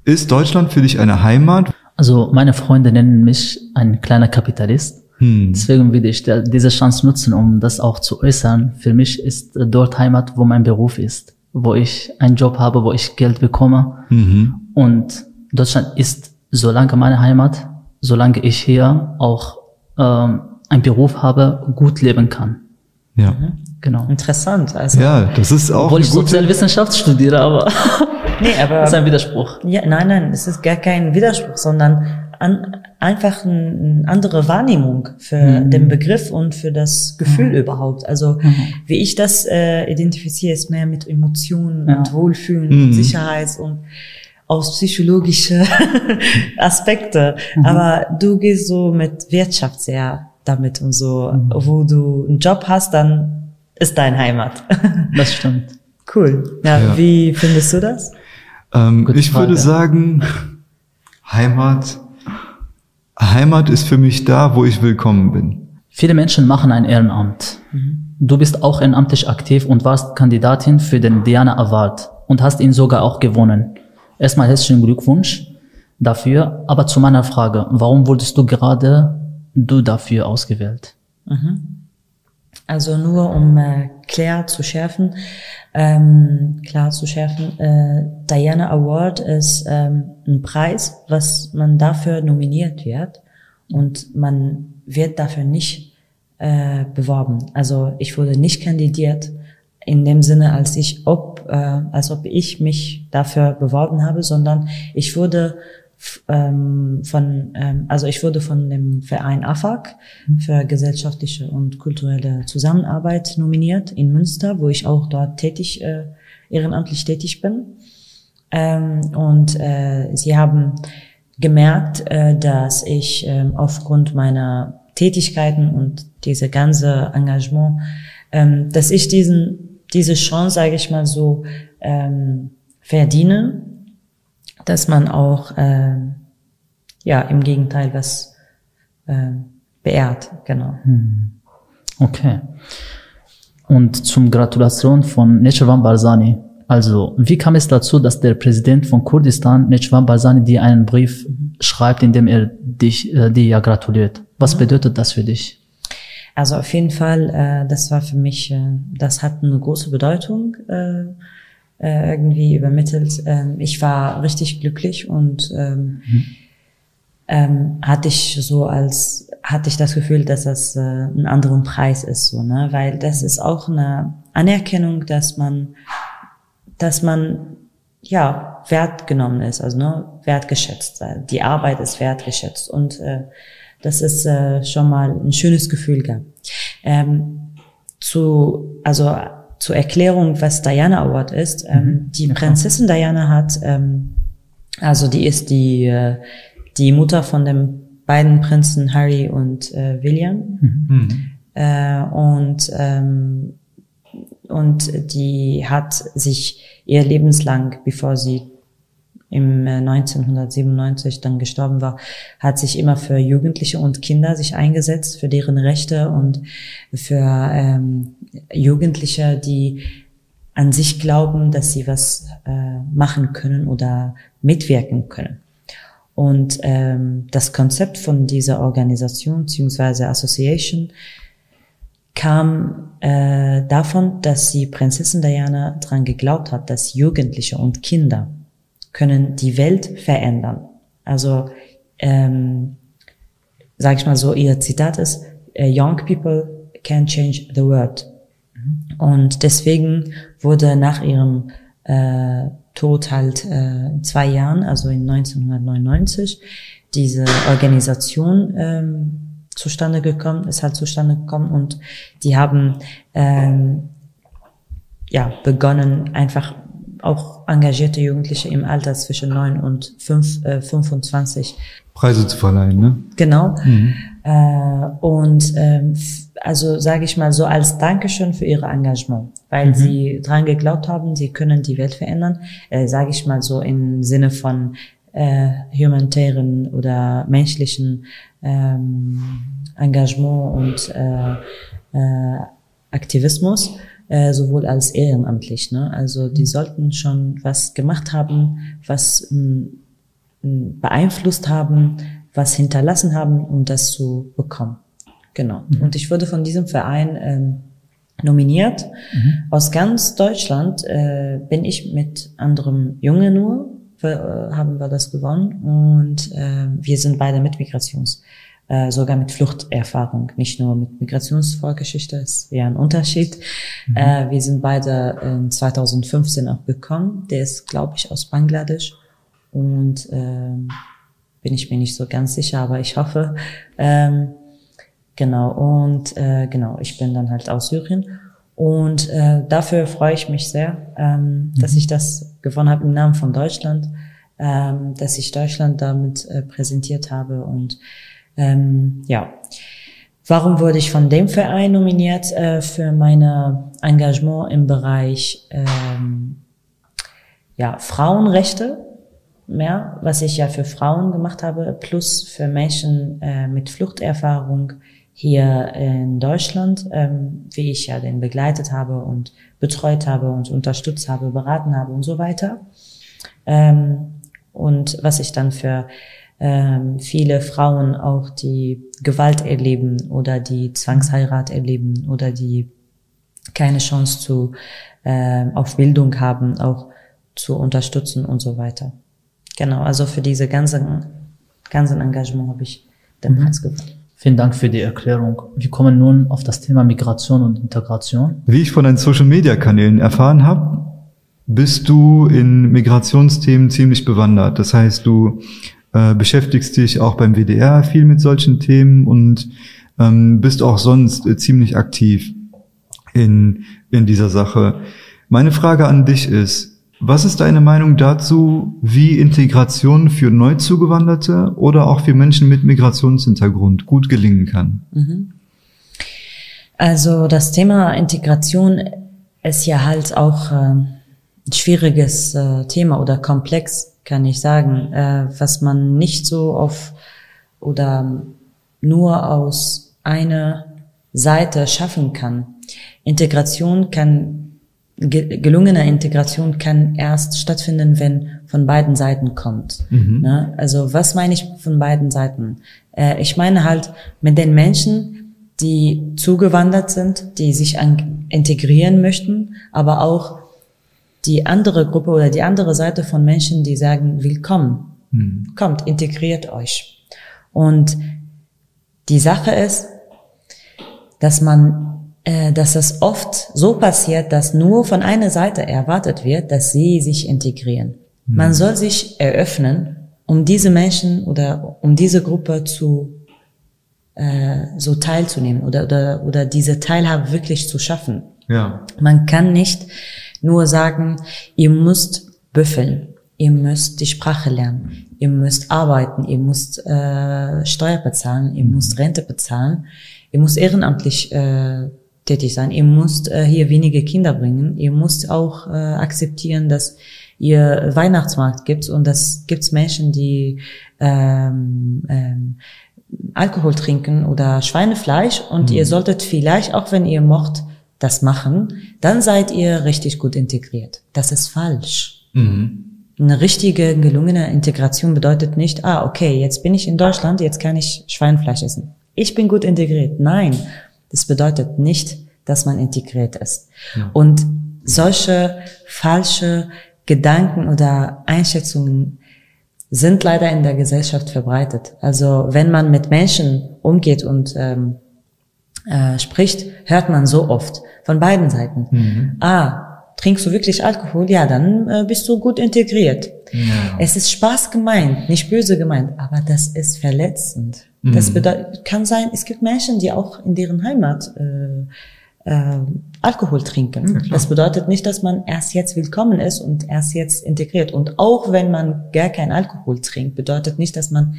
Ist Deutschland für dich eine Heimat? Also meine Freunde nennen mich ein kleiner Kapitalist. Hm. Deswegen will ich diese Chance nutzen, um das auch zu äußern. Für mich ist äh, dort Heimat, wo mein Beruf ist, wo ich einen Job habe, wo ich Geld bekomme. Mhm. Und Deutschland ist solange meine Heimat, solange ich hier auch ähm, einen Beruf habe, gut leben kann. Ja. Genau. Interessant. Also, Ja, das ist auch Obwohl ich. Sozialwissenschaft studiere, aber nee, aber das ist ein Widerspruch. Ja, nein, nein, es ist gar kein Widerspruch, sondern an, einfach ein, eine andere Wahrnehmung für den Begriff und für das Gefühl überhaupt. Also wie ich das äh, identifiziere, ist mehr mit Emotionen Ja. und Wohlfühlen Mhm. und Sicherheits- und aus psychologische Aspekte. Aber du gehst so mit Wirtschaft sehr damit und so, wo du einen Job hast, dann ist dein Heimat. Das stimmt. cool. Ja, Ja. wie findest du das? Ähm, ich würde Frage. sagen, Heimat. Heimat ist für mich da, wo ich willkommen bin. Viele Menschen machen ein Ehrenamt. Du bist auch ehrenamtlich aktiv und warst Kandidatin für den Diana Award und hast ihn sogar auch gewonnen. Erstmal herzlichen Glückwunsch dafür. Aber zu meiner Frage, warum wurdest du gerade du dafür ausgewählt? Also nur um äh, klar zu schärfen, ähm, klar zu schärfen, äh, Diana Award ist ähm, ein Preis, was man dafür nominiert wird und man wird dafür nicht äh, beworben. Also ich wurde nicht kandidiert in dem Sinne, als ich ob, äh, als ob ich mich dafür beworben habe, sondern ich wurde ähm, von, ähm, also ich wurde von dem Verein AFAG für gesellschaftliche und kulturelle Zusammenarbeit nominiert in Münster, wo ich auch dort tätig, äh, ehrenamtlich tätig bin. Ähm, und äh, sie haben gemerkt, äh, dass ich ähm, aufgrund meiner Tätigkeiten und diese ganze Engagement, ähm, dass ich diesen diese Chance, sage ich mal so, ähm, verdiene, dass man auch ähm, ja im Gegenteil was ähm, beehrt, genau. Okay. Und zum Gratulation von Nechwan Barzani. Also, wie kam es dazu, dass der Präsident von Kurdistan, Nechwan Barzani, dir einen Brief schreibt, in dem er dich, äh, dir ja gratuliert? Was bedeutet das für dich? Also auf jeden Fall, äh, das war für mich, äh, das hat eine große Bedeutung äh, äh, irgendwie übermittelt. Ähm, ich war richtig glücklich und ähm, ähm, hatte ich so als hatte ich das Gefühl, dass das äh, einen anderen Preis ist, so ne, weil das ist auch eine Anerkennung, dass man, dass man ja wertgenommen ist, also ne, wertgeschätzt. Die Arbeit ist wertgeschätzt und äh, das ist äh, schon mal ein schönes Gefühl gab. Ähm, zu, also zur Erklärung, was Diana Award ist. Ähm, die Prinzessin Diana hat, ähm, also die ist die, äh, die Mutter von den beiden Prinzen Harry und äh, William. Äh, und, ähm, und die hat sich ihr lebenslang, bevor sie im äh, 1997 dann gestorben war, hat sich immer für Jugendliche und Kinder sich eingesetzt, für deren Rechte und für ähm, Jugendliche, die an sich glauben, dass sie was äh, machen können oder mitwirken können. Und ähm, das Konzept von dieser Organisation bzw. Association kam äh, davon, dass die Prinzessin Diana daran geglaubt hat, dass Jugendliche und Kinder können die Welt verändern. Also, ähm, sage ich mal so, ihr Zitat ist, Young people can change the world. Und deswegen wurde nach ihrem äh, Tod halt äh, in zwei Jahren, also in 1999, diese Organisation ähm, zustande gekommen, ist halt zustande gekommen und die haben ähm, ja begonnen einfach auch engagierte Jugendliche im Alter zwischen 9 und 5, äh, 25 Preise zu verleihen, ne? Genau. Äh, und ähm, also sage ich mal so als Dankeschön für ihre Engagement, weil sie dran geglaubt haben, sie können die Welt verändern, äh, sage ich mal so im Sinne von äh, humanitären oder menschlichen ähm, Engagement und äh, äh, Aktivismus, äh, sowohl als ehrenamtlich. Ne? Also die sollten schon was gemacht haben, was mh, mh, beeinflusst haben, was hinterlassen haben, um das zu bekommen. Genau. Und ich wurde von diesem Verein ähm, nominiert. Aus ganz Deutschland äh, bin ich mit anderem Junge nur, äh, haben wir das gewonnen. Und äh, wir sind beide mit Migrations, äh, sogar mit Fluchterfahrung, nicht nur mit Migrationsvorgeschichte, ist ja ein Unterschied. Äh, wir sind beide in 2015 auch gekommen. Der ist, glaube ich, aus Bangladesch. Und ähm, bin ich mir nicht so ganz sicher, aber ich hoffe. Ähm, genau, und äh, genau, ich bin dann halt aus Syrien. Und äh, dafür freue ich mich sehr, ähm, dass ich das gewonnen habe im Namen von Deutschland, ähm, dass ich Deutschland damit äh, präsentiert habe. Und ähm, ja, warum wurde ich von dem Verein nominiert? Äh, für meine Engagement im Bereich ähm, ja, Frauenrechte mehr, was ich ja für Frauen gemacht habe, plus für Menschen äh, mit Fluchterfahrung hier in Deutschland, ähm, wie ich ja den begleitet habe und betreut habe und unterstützt habe, beraten habe und so weiter. Ähm, und was ich dann für ähm, viele Frauen auch, die Gewalt erleben oder die Zwangsheirat erleben oder die keine Chance zu äh, auf Bildung haben, auch zu unterstützen und so weiter. Genau, also für diese ganzen, ganzen Engagement habe ich den Preis gewonnen. Vielen Dank für die Erklärung. Wir kommen nun auf das Thema Migration und Integration. Wie ich von deinen Social-Media-Kanälen erfahren habe, bist du in Migrationsthemen ziemlich bewandert. Das heißt, du äh, beschäftigst dich auch beim WDR viel mit solchen Themen und ähm, bist auch sonst äh, ziemlich aktiv in, in dieser Sache. Meine Frage an dich ist, was ist deine Meinung dazu, wie Integration für Neuzugewanderte oder auch für Menschen mit Migrationshintergrund gut gelingen kann? Also das Thema Integration ist ja halt auch äh, ein schwieriges äh, Thema oder komplex, kann ich sagen, äh, was man nicht so auf oder nur aus einer Seite schaffen kann. Integration kann, gelungene Integration kann erst stattfinden, wenn von beiden Seiten kommt. Mhm. Ne? Also was meine ich von beiden Seiten? Äh, ich meine halt mit den Menschen, die zugewandert sind, die sich integrieren möchten, aber auch die andere Gruppe oder die andere Seite von Menschen, die sagen, willkommen, mhm. kommt, integriert euch. Und die Sache ist, dass man, dass es oft so passiert, dass nur von einer Seite erwartet wird, dass sie sich integrieren. Mhm. Man soll sich eröffnen, um diese Menschen oder um diese Gruppe zu äh, so teilzunehmen oder, oder, oder diese Teilhabe wirklich zu schaffen. Ja. Man kann nicht nur sagen, ihr müsst büffeln, ihr müsst die Sprache lernen, ihr müsst arbeiten, ihr müsst äh, Steuer bezahlen, ihr müsst Rente bezahlen, ihr müsst ehrenamtlich äh, tätig sein, ihr müsst äh, hier wenige Kinder bringen, ihr müsst auch äh, akzeptieren, dass ihr Weihnachtsmarkt gibt und das gibt's Menschen, die ähm, ähm, Alkohol trinken oder Schweinefleisch und mhm. ihr solltet vielleicht, auch wenn ihr mocht, das machen, dann seid ihr richtig gut integriert. Das ist falsch. Mhm. Eine richtige, gelungene Integration bedeutet nicht, ah, okay, jetzt bin ich in Deutschland, jetzt kann ich Schweinefleisch essen. Ich bin gut integriert. Nein, das bedeutet nicht, dass man integriert ist. Ja. Und solche falsche Gedanken oder Einschätzungen sind leider in der Gesellschaft verbreitet. Also wenn man mit Menschen umgeht und ähm, äh, spricht, hört man so oft von beiden Seiten. Mhm. Ah, trinkst du wirklich Alkohol? Ja, dann äh, bist du gut integriert. Ja. Es ist Spaß gemeint, nicht böse gemeint, aber das ist verletzend. Mhm. Das kann sein, es gibt Menschen, die auch in deren Heimat äh, äh, Alkohol trinken. Ja, das bedeutet nicht, dass man erst jetzt willkommen ist und erst jetzt integriert. Und auch wenn man gar kein Alkohol trinkt, bedeutet nicht, dass man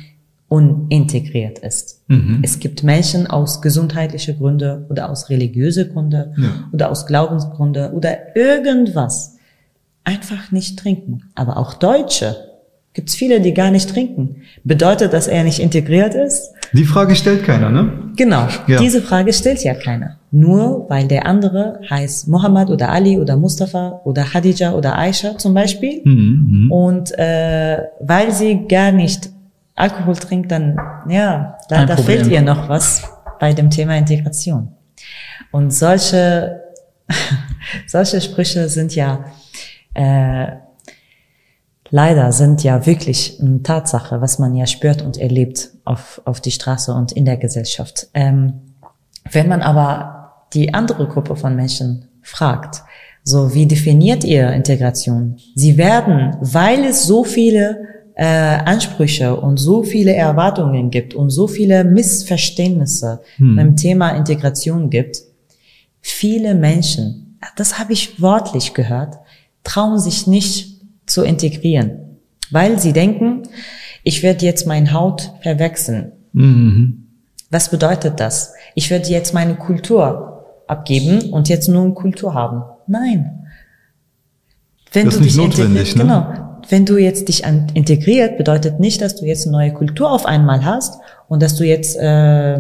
unintegriert ist. Mhm. Es gibt Menschen aus gesundheitlichen Gründen oder aus religiösen Gründen ja. oder aus Glaubensgründen oder irgendwas einfach nicht trinken. Aber auch Deutsche gibt es viele, die gar nicht trinken. Bedeutet, dass er nicht integriert ist? Die Frage stellt keiner, ne? Genau, ja. diese Frage stellt ja keiner. Nur weil der andere heißt Mohammed oder Ali oder Mustafa oder Hadija oder Aisha zum Beispiel. Mhm, mhm. und äh, weil sie gar nicht Alkohol trinkt, dann ja, da, da fehlt ihr noch was bei dem Thema Integration. Und solche, solche Sprüche sind ja äh, leider sind ja wirklich eine Tatsache, was man ja spürt und erlebt auf, auf die Straße und in der Gesellschaft. Ähm, wenn man aber die andere Gruppe von Menschen fragt, so wie definiert ihr Integration? Sie werden, weil es so viele äh, Ansprüche und so viele Erwartungen gibt und so viele Missverständnisse hm. beim Thema Integration gibt, viele Menschen, das habe ich wortlich gehört, trauen sich nicht zu integrieren, weil sie denken, ich werde jetzt meine Haut verwechseln. Mhm. Was bedeutet das? Ich werde jetzt meine Kultur abgeben und jetzt nur eine Kultur haben. Nein. Wenn das du ist nicht dich notwendig, ne? genau, wenn du jetzt dich an, integriert, bedeutet nicht, dass du jetzt eine neue Kultur auf einmal hast und dass du jetzt äh,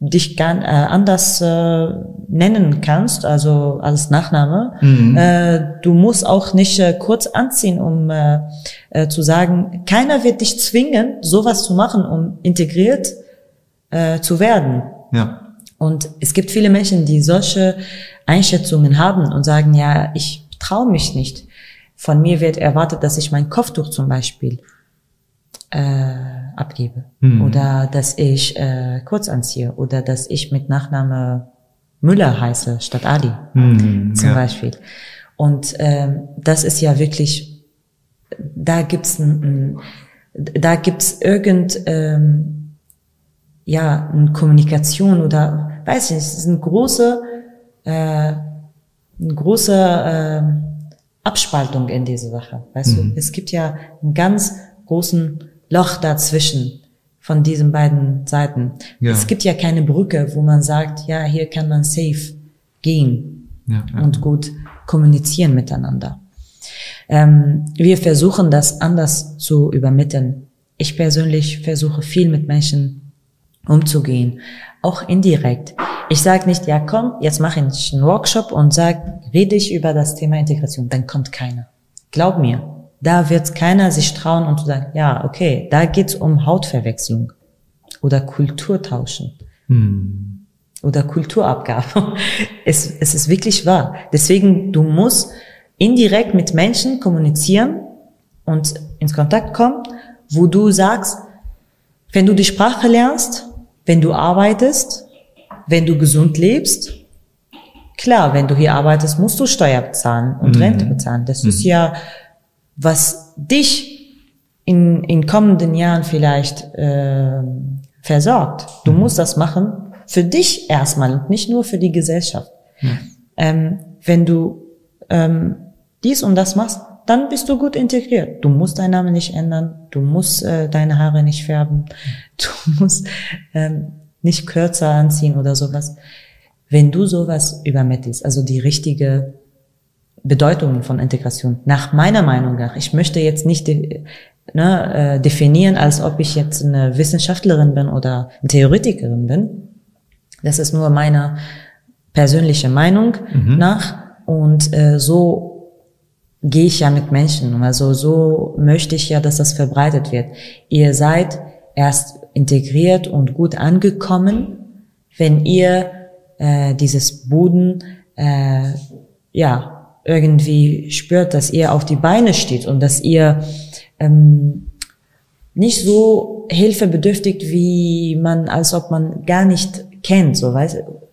dich gern, äh, anders äh, nennen kannst, also als Nachname. Mhm. Äh, du musst auch nicht äh, kurz anziehen, um äh, äh, zu sagen, keiner wird dich zwingen, sowas zu machen, um integriert äh, zu werden. Ja. Und es gibt viele Menschen, die solche Einschätzungen haben und sagen, ja, ich traue mich nicht. Von mir wird erwartet, dass ich mein Kopftuch zum Beispiel äh, abgebe mhm. oder dass ich äh, kurz anziehe oder dass ich mit Nachname Müller heiße statt Ali mhm, zum ja. Beispiel. Und ähm, das ist ja wirklich, da gibt's ein, ein da gibt's irgend ähm, ja eine Kommunikation oder weiß ich nicht, es ist eine große äh, eine große äh, Abspaltung in diese Sache. Weißt mhm. du, es gibt ja einen ganz großen Loch dazwischen von diesen beiden Seiten. Ja. Es gibt ja keine Brücke, wo man sagt, ja, hier kann man safe gehen ja, ja. und gut kommunizieren miteinander. Ähm, wir versuchen das anders zu übermitteln. Ich persönlich versuche viel mit Menschen umzugehen. Auch indirekt. Ich sage nicht, ja komm, jetzt mache ich einen Workshop und sag, rede ich über das Thema Integration. Dann kommt keiner. Glaub mir, da wird keiner sich trauen und sagen, ja, okay, da geht's um Hautverwechslung oder Kulturtauschen Hm. oder Kulturabgabe. Es, es ist wirklich wahr. Deswegen, du musst indirekt mit Menschen kommunizieren und ins Kontakt kommen, wo du sagst, wenn du die Sprache lernst, wenn du arbeitest, wenn du gesund lebst, klar, wenn du hier arbeitest, musst du Steuer bezahlen und Mhm. Rente bezahlen. Das ist ja, was dich in, in kommenden Jahren vielleicht äh, versorgt. Du musst das machen für dich erstmal und nicht nur für die Gesellschaft. Ähm, wenn du ähm, dies und das machst, dann bist du gut integriert. Du musst deinen Namen nicht ändern, du musst äh, deine Haare nicht färben, du musst ähm, nicht kürzer anziehen oder sowas. Wenn du sowas übermittelst, also die richtige Bedeutung von Integration, nach meiner Meinung nach, ich möchte jetzt nicht ne, äh, definieren, als ob ich jetzt eine Wissenschaftlerin bin oder eine Theoretikerin bin. Das ist nur meine persönliche Meinung nach und äh, so gehe ich ja mit Menschen. Also so möchte ich ja, dass das verbreitet wird. Ihr seid erst integriert und gut angekommen, wenn ihr äh, dieses Boden äh, ja irgendwie spürt, dass ihr auf die Beine steht und dass ihr ähm, nicht so hilfebedürftig, wie man, als ob man gar nicht kennt, so weißt du,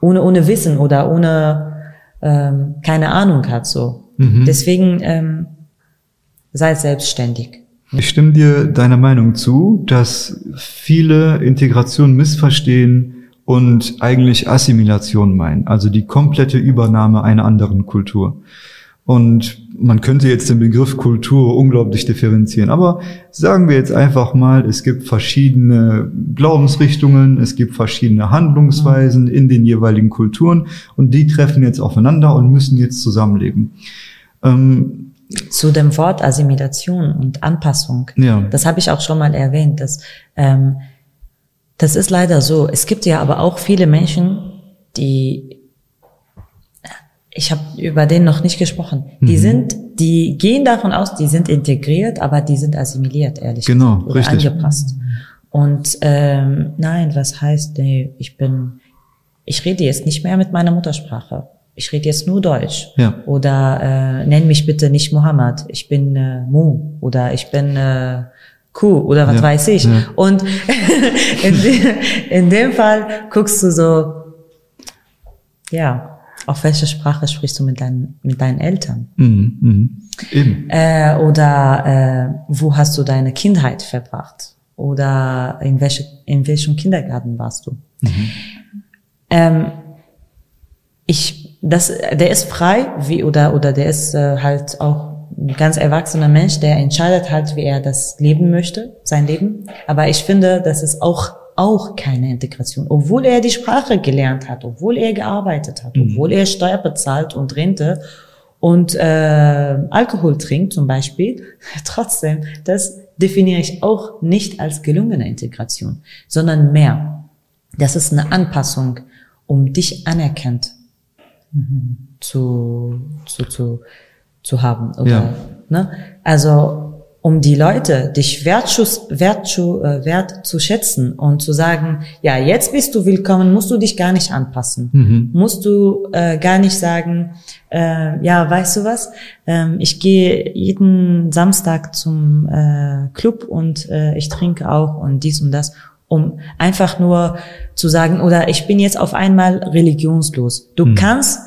ohne ohne Wissen oder ohne ähm, keine Ahnung hat so. Deswegen ähm, seid selbstständig. Ich stimme dir deiner Meinung zu, dass viele Integration missverstehen und eigentlich Assimilation meinen, also die komplette Übernahme einer anderen Kultur. Und man könnte jetzt den Begriff Kultur unglaublich differenzieren, aber sagen wir jetzt einfach mal, es gibt verschiedene Glaubensrichtungen, es gibt verschiedene Handlungsweisen in den jeweiligen Kulturen und die treffen jetzt aufeinander und müssen jetzt zusammenleben. Ähm, Zu dem Wort Assimilation und Anpassung. Ja. Das habe ich auch schon mal erwähnt. Dass, ähm, das ist leider so. Es gibt ja aber auch viele Menschen, die ich habe über den noch nicht gesprochen. Die Mhm. sind, die gehen davon aus, die sind integriert, aber die sind assimiliert, ehrlich Genau, gesagt, oder richtig. angepasst. Und ähm, nein, was heißt, nee, ich bin, ich rede jetzt nicht mehr mit meiner Muttersprache. Ich rede jetzt nur Deutsch. Ja. Oder äh, nenn mich bitte nicht Mohammed. Ich bin äh, Mu oder ich bin äh, Kuh oder was Ja, weiß ich. ja. Und in, de, in dem Fall guckst du so, ja, auf welche Sprache sprichst du mit deinen, mit deinen Eltern? mhm, mhm. Eben. Äh, oder äh, wo hast du deine Kindheit verbracht? Oder in, welche, in welchem Kindergarten warst du? Ähm, ich, das, der ist frei, wie oder oder der ist äh, halt auch ein ganz erwachsener Mensch, der entscheidet halt, wie er das leben möchte, sein Leben. Aber ich finde, das ist auch auch keine Integration, obwohl er die Sprache gelernt hat, obwohl er gearbeitet hat, obwohl er Steuer bezahlt und Rente und äh, Alkohol trinkt zum Beispiel. Trotzdem, das definiere ich auch nicht als gelungene Integration, sondern mehr. Das ist eine Anpassung, um dich anerkannt zu, zu, zu, zu haben. Oder, Ja. ne? Also um die Leute, dich wertschus, wertzu, äh, wert zu schätzen und zu sagen, ja, jetzt bist du willkommen, musst du dich gar nicht anpassen. Mhm. Musst du äh, gar nicht sagen, äh, ja, weißt du was, ähm, ich gehe jeden Samstag zum äh, Club und äh, ich trinke auch und dies und das, um einfach nur zu sagen, oder ich bin jetzt auf einmal religionslos. Du kannst,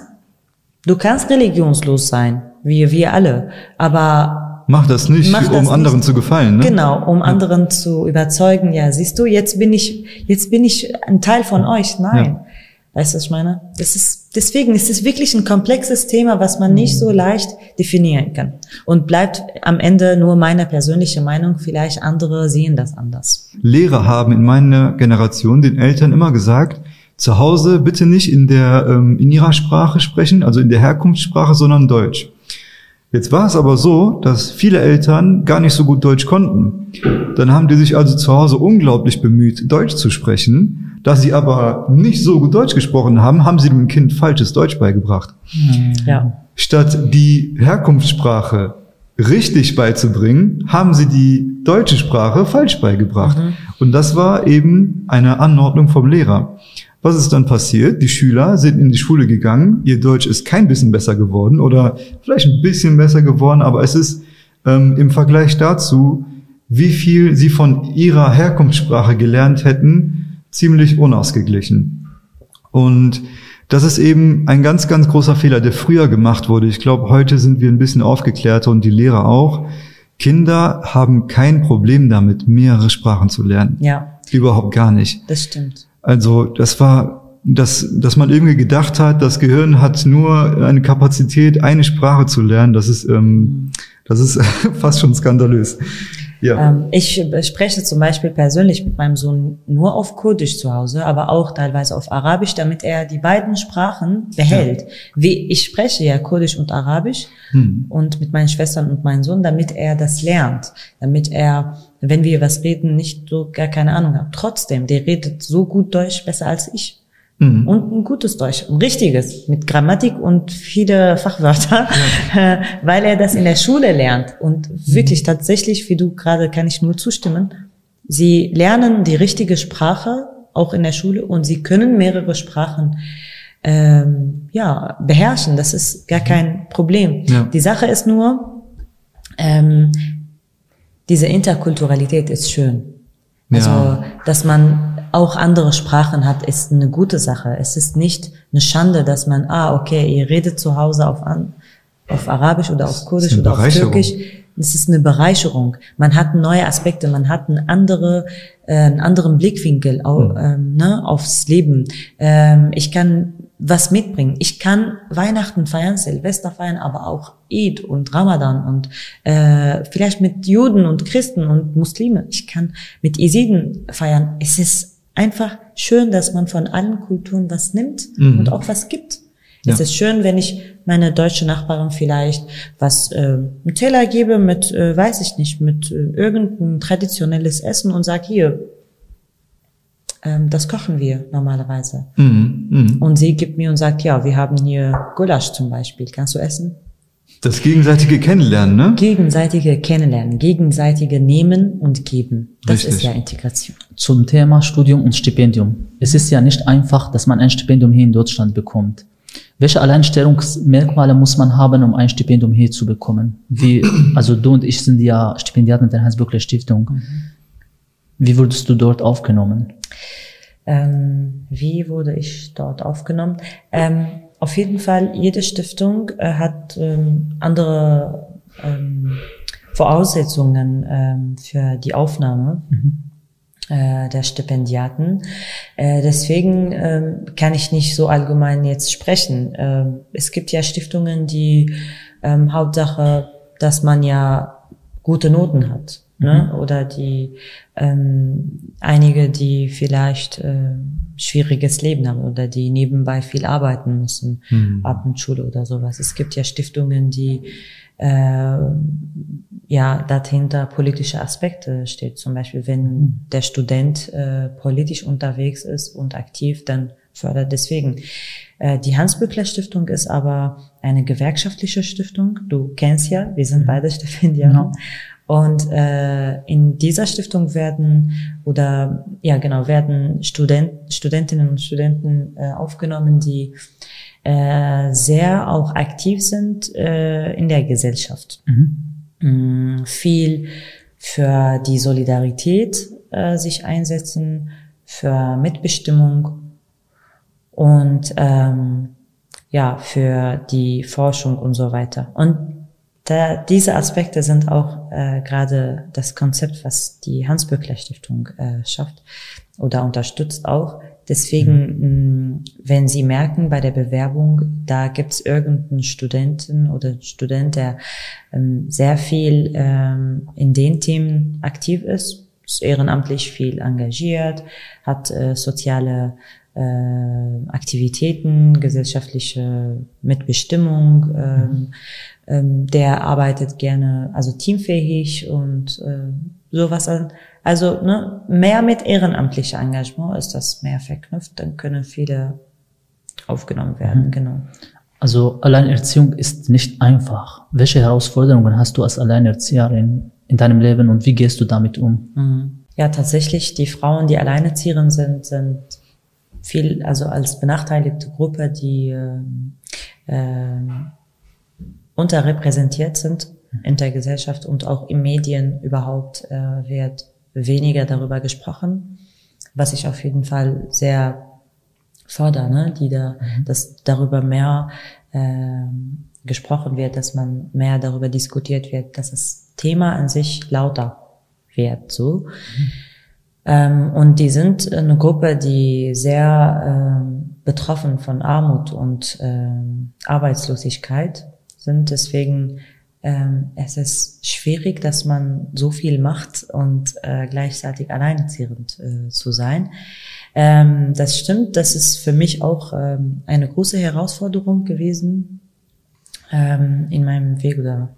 du kannst religionslos sein, wie wir alle, aber Mach das nicht, Mach das um anderen nicht. zu gefallen. Ne? Genau, um anderen zu überzeugen, ja, siehst du, jetzt bin ich, jetzt bin ich ein Teil von euch. Nein. Ja. Weißt du, was ich meine? Das ist, deswegen ist es wirklich ein komplexes Thema, was man nicht so leicht definieren kann. Und bleibt am Ende nur meine persönliche Meinung. Vielleicht andere sehen das anders. Lehrer haben in meiner Generation den Eltern immer gesagt, zu Hause bitte nicht in der ähm, in ihrer Sprache sprechen, also in der Herkunftssprache, sondern Deutsch. Jetzt war es aber so, dass viele Eltern gar nicht so gut Deutsch konnten. Dann haben die sich also zu Hause unglaublich bemüht, Deutsch zu sprechen. Da sie aber nicht so gut Deutsch gesprochen haben, haben sie dem Kind falsches Deutsch beigebracht. Ja. Statt die Herkunftssprache richtig beizubringen, haben sie die deutsche Sprache falsch beigebracht. Und das war eben eine Anordnung vom Lehrer. Was ist dann passiert? Die Schüler sind in die Schule gegangen, ihr Deutsch ist kein bisschen besser geworden oder vielleicht ein bisschen besser geworden, aber es ist ähm, im Vergleich dazu, wie viel sie von ihrer Herkunftssprache gelernt hätten, ziemlich unausgeglichen. Und das ist eben ein ganz, ganz großer Fehler, der früher gemacht wurde. Ich glaube, heute sind wir ein bisschen aufgeklärter und die Lehrer auch. Kinder haben kein Problem damit, mehrere Sprachen zu lernen. Ja, Überhaupt gar nicht. das stimmt. Also das war, dass, dass man irgendwie gedacht hat, das Gehirn hat nur eine Kapazität, eine Sprache zu lernen. Das ist, ähm, das ist fast schon skandalös. Ja. Ähm, ich spreche zum Beispiel persönlich mit meinem Sohn nur auf Kurdisch zu Hause, aber auch teilweise auf Arabisch, damit er die beiden Sprachen behält. Wie ich spreche ja Kurdisch und Arabisch Hm. und mit meinen Schwestern und meinem Sohn, damit er das lernt, damit er, wenn wir was reden, nicht so gar keine Ahnung hat. Trotzdem, der redet so gut Deutsch besser als ich. Mhm. Und ein gutes Deutsch, ein richtiges, mit Grammatik und viele Fachwörter, äh, weil er das in der Schule lernt. Und wirklich tatsächlich, wie du gerade, kann ich nur zustimmen, sie lernen die richtige Sprache auch in der Schule und sie können mehrere Sprachen ähm, ja, beherrschen. Das ist gar kein Problem. Ja. Die Sache ist nur, ähm, diese Interkulturalität ist schön. Also, Ja. dass man auch andere Sprachen hat, ist eine gute Sache. Es ist nicht eine Schande, dass man, ah, okay, ihr redet zu Hause auf, an, auf Arabisch oder auf Kurdisch eine oder auf. Türkisch. Es ist eine Bereicherung. Man hat neue Aspekte, man hat einen, andere, äh, einen anderen Blickwinkel au, ähm, ne, aufs Leben. Ähm, ich kann was mitbringen. Ich kann Weihnachten feiern, Silvester feiern, aber auch Eid und Ramadan und äh, vielleicht mit Juden und Christen und Muslime. Ich kann mit Isiden feiern. Es ist einfach schön, dass man von allen Kulturen was nimmt Mhm. und auch was gibt. Ja. Es ist schön, wenn ich meine deutsche Nachbarin vielleicht was äh, einen Teller gebe mit, äh, weiß ich nicht, mit äh, irgendein traditionelles Essen und sag hier, ähm, das kochen wir normalerweise. Mhm. Mhm. Und sie gibt mir und sagt, ja, wir haben hier Gulasch zum Beispiel. Kannst du essen? Das gegenseitige Kennenlernen, ne? Gegenseitige Kennenlernen, gegenseitige Nehmen und Geben. Das Richtig. ist ja Integration. Zum Thema Studium und Stipendium. Es ist ja nicht einfach, dass man ein Stipendium hier in Deutschland bekommt. Welche Alleinstellungsmerkmale muss man haben, um ein Stipendium hier zu bekommen? Wie, also du und ich sind ja Stipendiaten der Hans-Böckler Stiftung. Wie wurdest du dort aufgenommen? Ähm, wie wurde ich dort aufgenommen? Ähm, auf jeden Fall, jede Stiftung äh, hat ähm, andere ähm, Voraussetzungen ähm, für die Aufnahme äh, der Stipendiaten. Äh, deswegen ähm, kann ich nicht so allgemein jetzt sprechen. Ähm, es gibt ja Stiftungen, die ähm, Hauptsache, dass man ja gute Noten hat. Ne? Oder die ähm, einige, die vielleicht äh, schwieriges Leben haben oder die nebenbei viel arbeiten müssen, Mhm. Abendschule oder sowas. Es gibt ja Stiftungen, die äh, ja dahinter politische Aspekte steht. Zum Beispiel, wenn der Student äh, politisch unterwegs ist und aktiv, dann fördert deswegen. Äh, die Hans-Böckler Stiftung ist aber eine gewerkschaftliche Stiftung. Du kennst ja, wir sind beide Stipendiaten. Ja. Und äh, in dieser Stiftung werden oder ja genau werden Student, Studentinnen und Studenten äh, aufgenommen, die äh, sehr auch aktiv sind äh, in der Gesellschaft. Mm, viel für die Solidarität äh, sich einsetzen, für Mitbestimmung und ähm, ja für die Forschung und so weiter. Und da, diese Aspekte sind auch äh, gerade das Konzept, was die Hans-Böckler Stiftung äh, schafft oder unterstützt auch. Deswegen, mh, wenn Sie merken bei der Bewerbung, da gibt es irgendeinen Studenten oder Student, der ähm, sehr viel ähm, in den Themen aktiv ist, ist ehrenamtlich viel engagiert, hat äh, soziale äh, Aktivitäten, gesellschaftliche Mitbestimmung. Ähm, ähm, der arbeitet gerne, also teamfähig und äh, sowas. Also ne, mehr mit ehrenamtlicher Engagement ist das mehr verknüpft, dann können viele aufgenommen werden, mhm. genau. Also Alleinerziehung ist nicht einfach. Welche Herausforderungen hast du als Alleinerzieherin in deinem Leben und wie gehst du damit um? Mhm. Ja, tatsächlich, die Frauen, die Alleinerzieherin sind, sind viel, also als benachteiligte Gruppe, die äh, unterrepräsentiert sind in der Gesellschaft und auch in Medien überhaupt äh, wird weniger darüber gesprochen, was ich auf jeden Fall sehr fordere, ne? die da, mhm. dass darüber mehr äh, gesprochen wird, dass man mehr darüber diskutiert wird, dass das Thema an sich lauter wird, so. Mhm. Ähm, und die sind eine Gruppe, die sehr ähm, betroffen von Armut und ähm, Arbeitslosigkeit sind. Deswegen ähm, es ist schwierig, dass man so viel macht und äh, gleichzeitig alleinerziehend äh, zu sein. Ähm, das stimmt, das ist für mich auch ähm, eine große Herausforderung gewesen ähm, in meinem Weg oder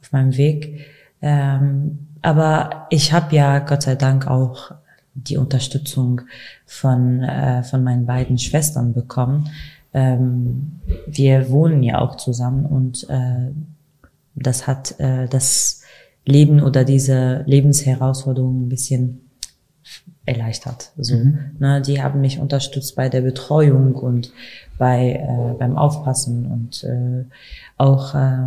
auf meinem Weg. Ähm, aber ich habe ja Gott sei Dank auch die Unterstützung von, äh, von meinen beiden Schwestern bekommen. Ähm, wir wohnen ja auch zusammen und äh, das hat äh, das Leben oder diese Lebensherausforderungen ein bisschen erleichtert. So, mhm. ne, die haben mich unterstützt bei der Betreuung und bei äh, beim Aufpassen und äh, auch äh,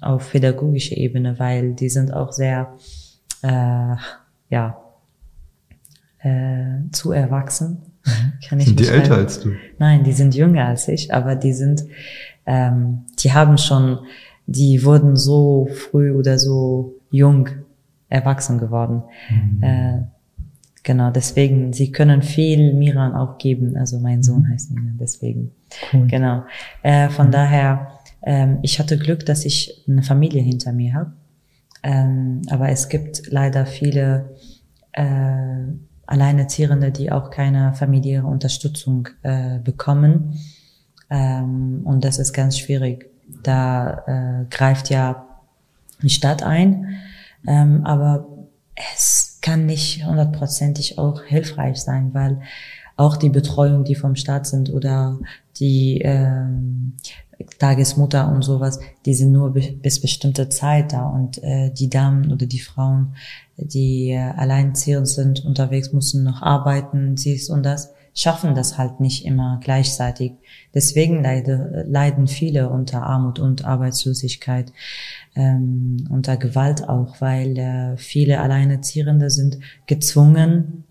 auf pädagogischer Ebene, weil die sind auch sehr äh, ja äh, zu erwachsen. Kann ich sind die älter als du? Nein, die sind jünger als ich, aber die sind, ähm, die haben schon, die wurden so früh oder so jung erwachsen geworden. Mhm. Äh, genau, deswegen, sie können viel Miran auch geben. Also mein Sohn mhm. heißt Miran, deswegen. Cool. Genau. Äh, von mhm. daher, ähm, ich hatte Glück, dass ich eine Familie hinter mir habe. Ähm, aber es gibt leider viele äh, Alleinerziehende, die auch keine familiäre Unterstützung äh, bekommen. Ähm, und das ist ganz schwierig. Da äh, greift ja die Stadt ein, ähm, aber es kann nicht hundertprozentig auch hilfreich sein, weil auch die Betreuung, die vom Staat sind oder die ähm, Tagesmutter und sowas, die sind nur bis bestimmte Zeit da und äh, die Damen oder die Frauen, die äh, alleinziehend sind, unterwegs müssen noch arbeiten, siehst und das, schaffen das halt nicht immer gleichzeitig. Deswegen leide, leiden viele unter Armut und Arbeitslosigkeit, ähm, unter Gewalt auch, weil äh, viele Alleinerziehende sind gezwungen,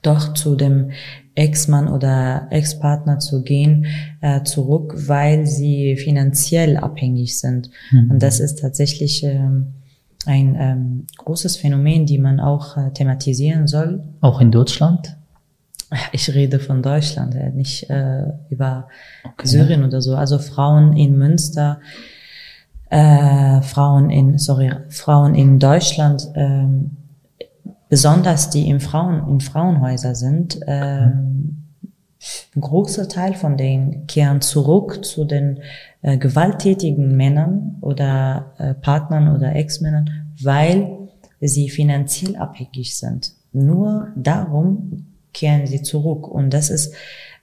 doch zu dem Ex-Mann oder Ex-Partner zu gehen, äh, zurück, weil sie finanziell abhängig sind. Mhm. Und das ist tatsächlich ähm, ein ähm, großes Phänomen, die man auch äh, thematisieren soll. Auch in Deutschland? Ich rede von Deutschland, äh, nicht äh, über okay. Syrien oder so. Also Frauen in Münster, äh, Frauen in, sorry, Frauen in Deutschland, ähm, besonders die in Frauen, in Frauenhäuser sind, ähm, ein großer Teil von denen kehren zurück zu den äh, gewalttätigen Männern oder äh, Partnern oder Ex-Männern, weil sie finanziell abhängig sind. Nur darum kehren sie zurück. Und das ist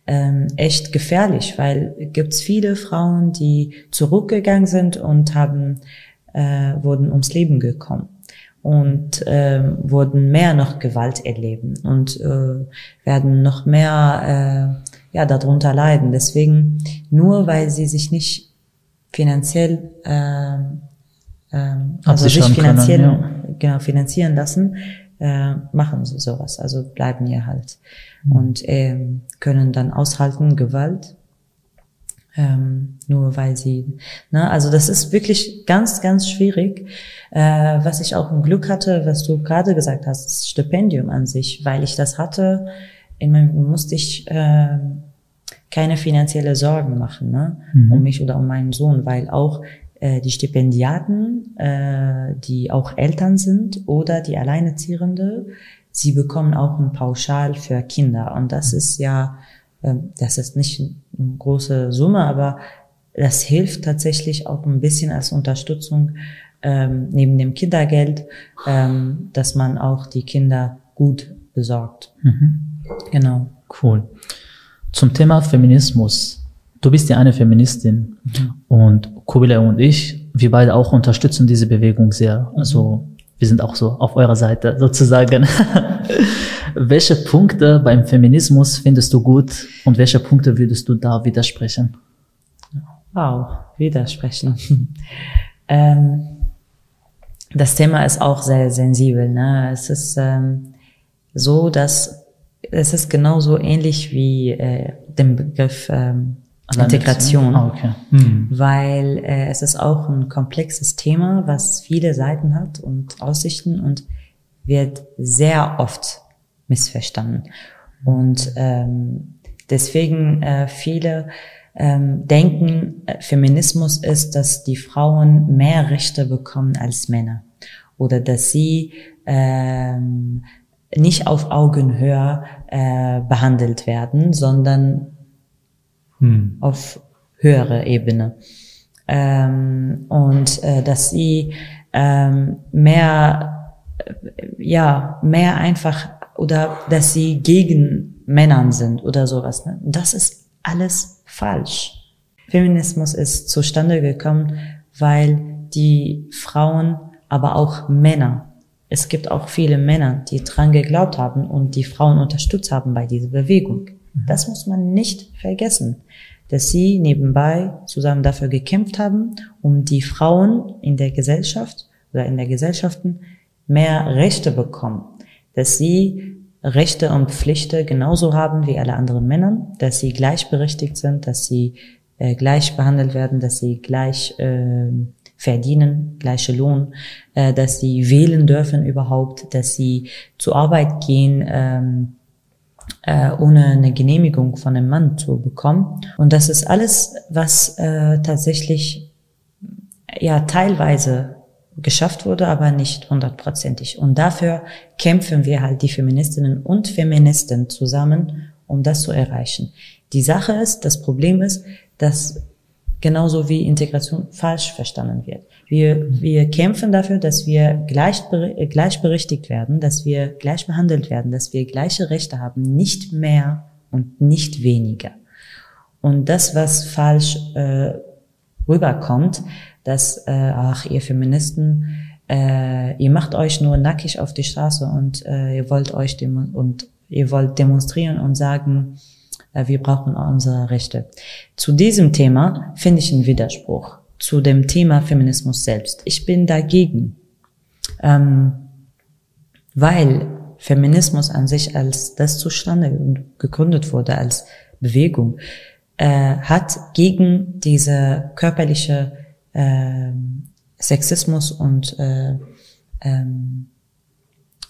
ähm, echt gefährlich, weil gibt's viele Frauen, die zurückgegangen sind und haben, äh, wurden ums Leben gekommen und äh, wurden mehr noch Gewalt erleben und äh, werden noch mehr äh, ja darunter leiden. Deswegen nur weil sie sich nicht finanziell äh, äh, also sich finanziell können, ja. genau finanzieren lassen, äh, machen sie sowas. Also bleiben hier halt mhm. und äh, können dann aushalten Gewalt ähm, nur weil sie, ne, also das ist wirklich ganz, ganz schwierig. Äh, was ich auch im Glück hatte, was du gerade gesagt hast, das Stipendium an sich, weil ich das hatte, in meinem, musste ich äh, keine finanzielle Sorgen machen, ne, mhm. um mich oder um meinen Sohn, weil auch äh, die Stipendiaten, äh, die auch Eltern sind oder die Alleinerziehende, sie bekommen auch ein Pauschal für Kinder und das ist ja ähm, das ist nicht große Summe, aber das hilft tatsächlich auch ein bisschen als Unterstützung ähm, neben dem Kindergeld, ähm, dass man auch die Kinder gut besorgt. Mhm. Genau. Cool. Zum Thema Feminismus. Du bist ja eine Feministin Mhm. und Kubila und ich, wir beide auch unterstützen diese Bewegung sehr. Also wir sind auch so auf eurer Seite sozusagen. welche Punkte beim Feminismus findest du gut und welche Punkte würdest du da widersprechen? Wow, widersprechen. ähm, das Thema ist auch sehr sensibel. Ne? Es ist ähm, so, dass es ist genauso ähnlich wie äh, dem Begriff ähm, Integration, Ah, okay. Hm. weil äh, es ist auch ein komplexes Thema, was viele Seiten hat und Aussichten und wird sehr oft missverstanden. Und ähm, deswegen äh, viele ähm, denken, äh, Feminismus ist, dass die Frauen mehr Rechte bekommen als Männer oder dass sie ähm, nicht auf Augenhöhe äh, behandelt werden, sondern Hm. auf höhere Ebene. Ähm, und äh, dass sie ähm, mehr, äh, ja, mehr einfach oder dass sie gegen Männern sind oder sowas. Ne? Das ist alles falsch. Feminismus ist zustande gekommen, weil die Frauen, aber auch Männer, es gibt auch viele Männer, die dran geglaubt haben und die Frauen unterstützt haben bei dieser Bewegung. Das muss man nicht vergessen, dass sie nebenbei zusammen dafür gekämpft haben, um die Frauen in der Gesellschaft oder in der Gesellschaften mehr Rechte bekommen, dass sie Rechte und Pflichten genauso haben wie alle anderen Männer, dass sie gleichberechtigt sind, dass sie äh, gleich behandelt werden, dass sie gleich äh, verdienen, gleiche Lohn, äh, dass sie wählen dürfen überhaupt, dass sie zur Arbeit gehen, ähm, äh, ohne eine Genehmigung von einem Mann zu bekommen. Und das ist alles, was äh, tatsächlich ja teilweise geschafft wurde, aber nicht hundertprozentig. Und dafür kämpfen wir halt die Feministinnen und Feministen zusammen, um das zu erreichen. Die Sache ist, das Problem ist, dass genauso wie Integration falsch verstanden wird. Wir, wir kämpfen dafür, dass wir gleich, gleichberechtigt werden, dass wir gleich behandelt werden, dass wir gleiche Rechte haben, nicht mehr und nicht weniger. Und das, was falsch äh, rüberkommt, dass, äh, ach, ihr Feministen, äh, ihr macht euch nur nackig auf die Straße und äh, ihr wollt euch dem und ihr wollt demonstrieren und sagen, äh, wir brauchen unsere Rechte. Zu diesem Thema finde ich einen Widerspruch zu dem Thema Feminismus selbst. Ich bin dagegen, ähm, weil Feminismus an sich als das zustande gegründet wurde als Bewegung, äh, hat gegen diese körperliche äh, Sexismus und äh, ähm,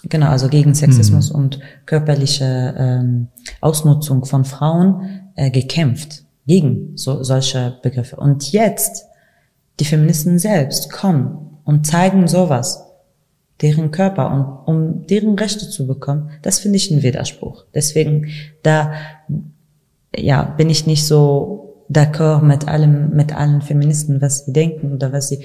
genau also gegen Sexismus Mhm. und körperliche ähm, Ausnutzung von Frauen äh, gekämpft gegen so, solche Begriffe und jetzt die Feministen selbst kommen und zeigen sowas deren Körper und um deren Rechte zu bekommen das finde ich ein Widerspruch deswegen da ja, bin ich nicht so d'accord mit allem, mit allen Feministen, was sie denken oder was sie,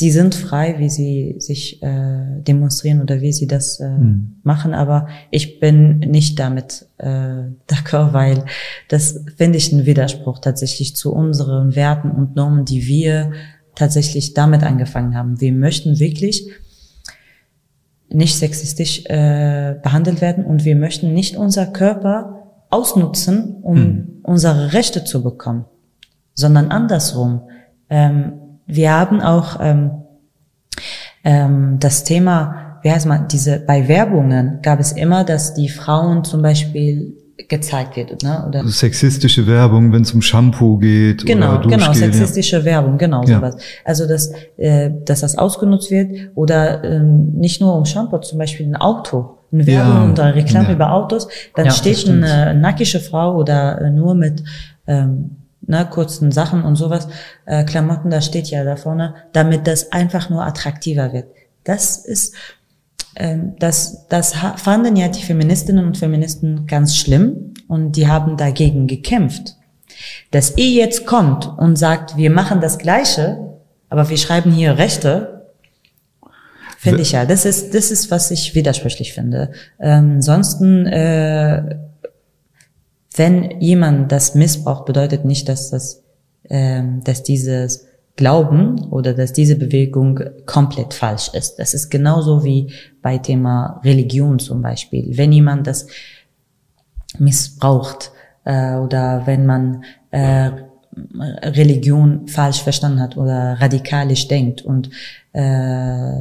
die sind frei, wie sie sich äh, demonstrieren oder wie sie das äh, Mhm. machen, aber ich bin nicht damit äh, d'accord, weil das finde ich ein Widerspruch tatsächlich zu unseren Werten und Normen, die wir tatsächlich damit angefangen haben. Wir möchten wirklich nicht sexistisch äh, behandelt werden und wir möchten nicht unser Körper ausnutzen, um Mhm. Unsere Rechte zu bekommen, sondern andersrum. Ähm, wir haben auch ähm, ähm, das Thema, wie heißt man, diese bei Werbungen gab es immer, dass die Frauen zum Beispiel gezeigt wird, ne? Oder Sexistische Werbung, wenn es um Shampoo geht Genau, oder genau, ja. sexistische Werbung, genau Ja. sowas. Also dass, äh, dass das ausgenutzt wird oder ähm, nicht nur um Shampoo, zum Beispiel ein Auto, Werbung Ja, oder Reklame ja. über Autos, dann Ja, steht eine nackige Frau oder nur mit ähm, ne, kurzen Sachen und sowas, äh, Klamotten, da steht ja da vorne, damit das einfach nur attraktiver wird. Das ist ähm, das, das fanden ja die Feministinnen und Feministen ganz schlimm und die haben dagegen gekämpft. Dass ihr jetzt kommt und sagt, wir machen das Gleiche, aber wir schreiben hier Rechte, finde ich ja. Das ist, das ist, was ich widersprüchlich finde. Ähm, ansonsten, äh, wenn jemand das missbraucht, bedeutet nicht, dass das, ähm, dass dieses Glauben oder dass diese Bewegung komplett falsch ist. Das ist genauso wie bei Thema Religion zum Beispiel. Wenn jemand das missbraucht äh, oder wenn man äh, Religion falsch verstanden hat oder radikalisch denkt und äh,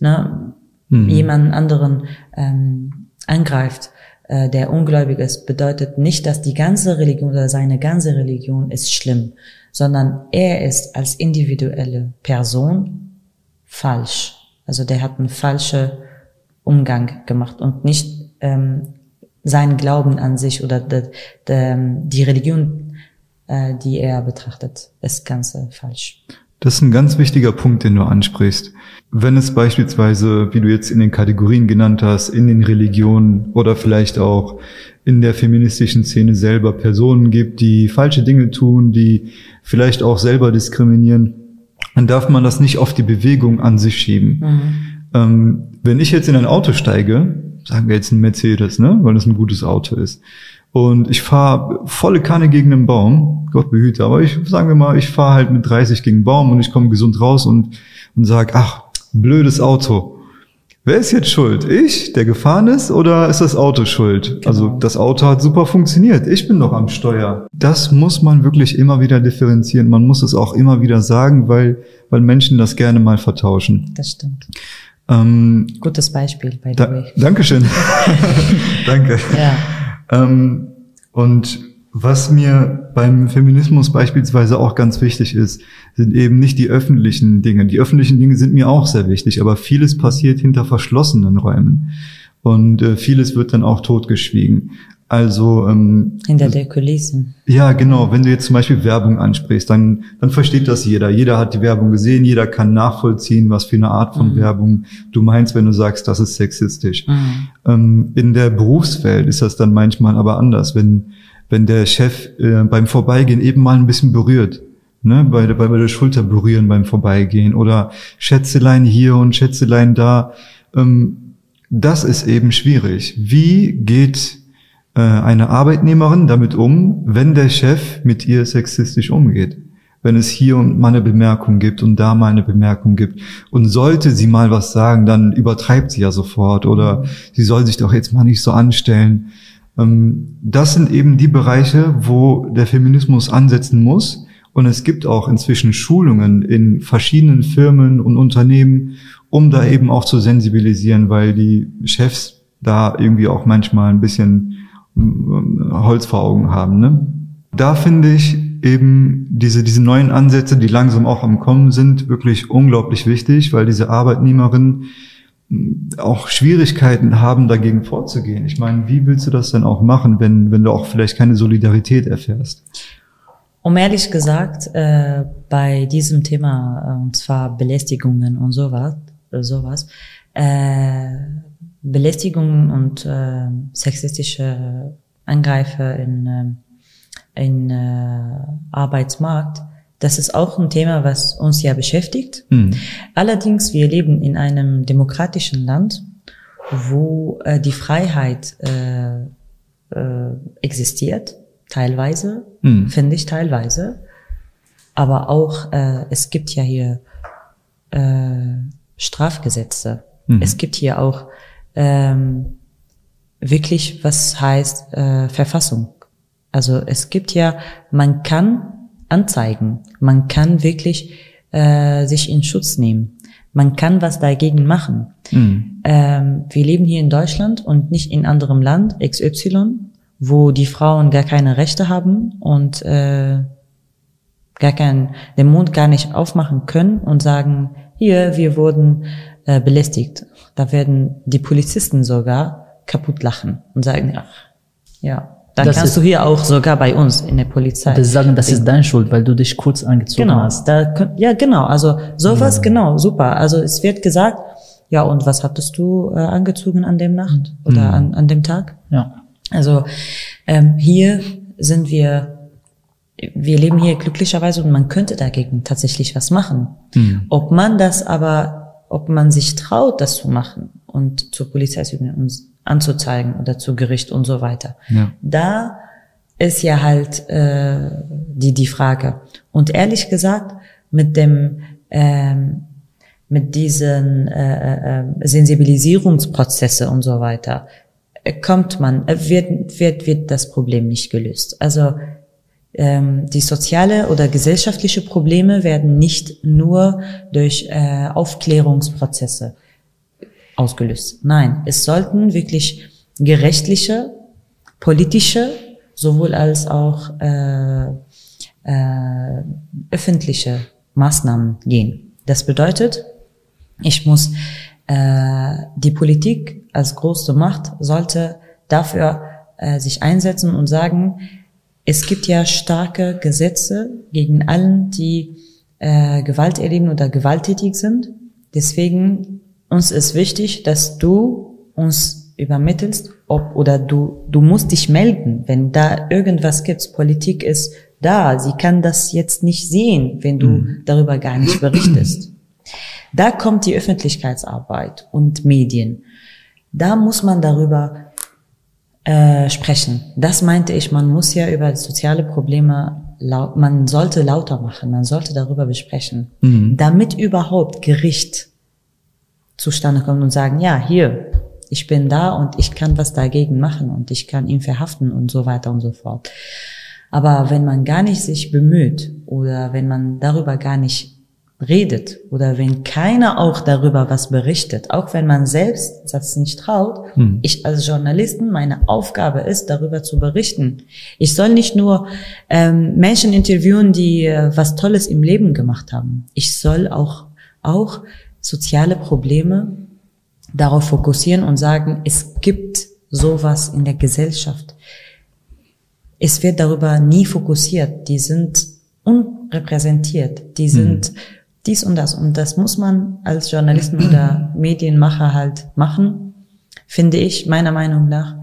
ne, mhm. jemand anderen ähm, angreift, äh, der ungläubig ist, bedeutet nicht, dass die ganze Religion oder seine ganze Religion ist schlimm, sondern er ist als individuelle Person falsch. Also der hat einen falschen Umgang gemacht und nicht ähm, sein Glauben an sich oder de, de, die Religion, äh, die er betrachtet, ist ganz äh, falsch. Das ist ein ganz wichtiger Punkt, den du ansprichst. Wenn es beispielsweise, wie du jetzt in den Kategorien genannt hast, in den Religionen oder vielleicht auch in der feministischen Szene selber Personen gibt, die falsche Dinge tun, die vielleicht auch selber diskriminieren, dann darf man das nicht auf die Bewegung an sich schieben. Mhm. Ähm, wenn ich jetzt in ein Auto steige, sagen wir jetzt ein Mercedes, ne, weil das ein gutes Auto ist, und ich fahre volle Kanne gegen einen Baum, Gott behüte, aber ich sagen wir mal, ich fahre halt mit 30 gegen einen Baum und ich komme gesund raus und, und sag, ach, blödes Auto. Wer ist jetzt schuld? Ich, der gefahren ist, oder ist das Auto schuld? Genau. Also das Auto hat super funktioniert. Ich bin doch am Steuer. Das muss man wirklich immer wieder differenzieren. Man muss es auch immer wieder sagen, weil, weil Menschen das gerne mal vertauschen. Das stimmt. Ähm, Gutes Beispiel, by the da, way. Dankeschön. Danke. Ja. Ähm, und was mir beim Feminismus beispielsweise auch ganz wichtig ist, sind eben nicht die öffentlichen Dinge. Die öffentlichen Dinge sind mir auch sehr wichtig, aber vieles passiert hinter verschlossenen Räumen. Und äh, vieles wird dann auch totgeschwiegen. Also ähm, hinter der Kulissen. Ja, genau. Wenn du jetzt zum Beispiel Werbung ansprichst, dann dann versteht das jeder. Jeder hat die Werbung gesehen. Jeder kann nachvollziehen, was für eine Art von mhm. Werbung du meinst, wenn du sagst, das ist sexistisch. Mhm. Ähm, in der Berufswelt ist das dann manchmal aber anders, wenn wenn der Chef äh, beim Vorbeigehen eben mal ein bisschen berührt. Ne, bei, bei, bei der Schulter berühren beim Vorbeigehen oder Schätzelein hier und Schätzelein da. Ähm, das ist eben schwierig. Wie geht äh, eine Arbeitnehmerin damit um, wenn der Chef mit ihr sexistisch umgeht? Wenn es hier und mal eine Bemerkung gibt und da mal eine Bemerkung gibt. Und sollte sie mal was sagen, dann übertreibt sie ja sofort oder sie soll sich doch jetzt mal nicht so anstellen. Ähm, das sind eben die Bereiche, wo der Feminismus ansetzen muss. Und es gibt auch inzwischen Schulungen in verschiedenen Firmen und Unternehmen, um da eben auch zu sensibilisieren, weil die Chefs da irgendwie auch manchmal ein bisschen Holz vor Augen haben. Ne? Da finde ich eben diese, diese neuen Ansätze, die langsam auch am Kommen sind, wirklich unglaublich wichtig, weil diese Arbeitnehmerinnen auch Schwierigkeiten haben, dagegen vorzugehen. Ich meine, wie willst du das denn auch machen, wenn, wenn du auch vielleicht keine Solidarität erfährst? Um ehrlich gesagt, äh, bei diesem Thema, äh, und zwar Belästigungen und sowas, äh, sowas äh, Belästigungen und äh, sexistische Angreife in, äh, in äh, Arbeitsmarkt das ist auch ein Thema, was uns ja beschäftigt. Mhm. Allerdings, wir leben in einem demokratischen Land, wo äh, die Freiheit äh, äh, existiert, teilweise, mhm. finde ich teilweise. Aber auch, äh, es gibt ja hier äh, Strafgesetze. Mhm. Es gibt hier auch ähm, wirklich, was heißt äh, Verfassung. Also es gibt ja, man kann anzeigen. Man kann wirklich äh, sich in Schutz nehmen. Man kann was dagegen machen. Mhm. Ähm, wir leben hier in Deutschland und nicht in anderem Land, XY, wo die Frauen gar keine Rechte haben und äh, gar keinen, den Mund gar nicht aufmachen können und sagen, hier, wir wurden äh, belästigt. Da werden die Polizisten sogar kaputt lachen und sagen, ach, ja, dann das kannst du hier auch sogar bei uns in der Polizei. Das sagen, das ist deine Schuld, weil du dich kurz angezogen genau, hast. Da, ja, genau. Also sowas, ja. genau, super. Also es wird gesagt, ja, und was hattest du äh, angezogen an dem Nacht oder mhm. an, an dem Tag? Ja. Also ähm, hier sind wir wir leben hier glücklicherweise und man könnte dagegen tatsächlich was machen. Mhm. Ob man das aber, ob man sich traut, das zu machen und zur Polizei zu gehen und anzuzeigen oder zu Gericht und so weiter. Ja. Da ist ja halt äh, die die Frage. Und ehrlich gesagt, mit dem ähm, mit diesen äh, äh, Sensibilisierungsprozesse und so weiter äh, kommt man äh, wird wird wird das Problem nicht gelöst. Also die soziale oder gesellschaftliche Probleme werden nicht nur durch äh, Aufklärungsprozesse ausgelöst. Nein, es sollten wirklich gerechtliche, politische, sowohl als auch äh, äh, öffentliche Maßnahmen gehen. Das bedeutet, ich muss äh, die Politik als große Macht sollte dafür äh, sich einsetzen und sagen, es gibt ja starke Gesetze gegen allen, die äh, Gewalt erleben oder gewalttätig sind. Deswegen uns ist wichtig, dass du uns übermittelst, ob oder du du musst dich melden, wenn da irgendwas gibt. Politik ist da, sie kann das jetzt nicht sehen, wenn du mhm. darüber gar nicht berichtest. Da kommt die Öffentlichkeitsarbeit und Medien. Da muss man darüber äh, sprechen. Das meinte ich, man muss ja über soziale Probleme laut, man sollte lauter machen, man sollte darüber besprechen, mhm. damit überhaupt Gericht zustande kommt und sagen, ja, hier, ich bin da und ich kann was dagegen machen und ich kann ihn verhaften und so weiter und so fort. Aber wenn man gar nicht sich bemüht oder wenn man darüber gar nicht redet oder wenn keiner auch darüber was berichtet, auch wenn man selbst das nicht traut, hm. ich als Journalisten, meine Aufgabe ist, darüber zu berichten. Ich soll nicht nur ähm, Menschen interviewen, die äh, was Tolles im Leben gemacht haben. Ich soll auch, auch soziale Probleme darauf fokussieren und sagen, es gibt sowas in der Gesellschaft. Es wird darüber nie fokussiert. Die sind unrepräsentiert. Die sind hm dies und das. Und das muss man als Journalisten oder Medienmacher halt machen, finde ich, meiner Meinung nach,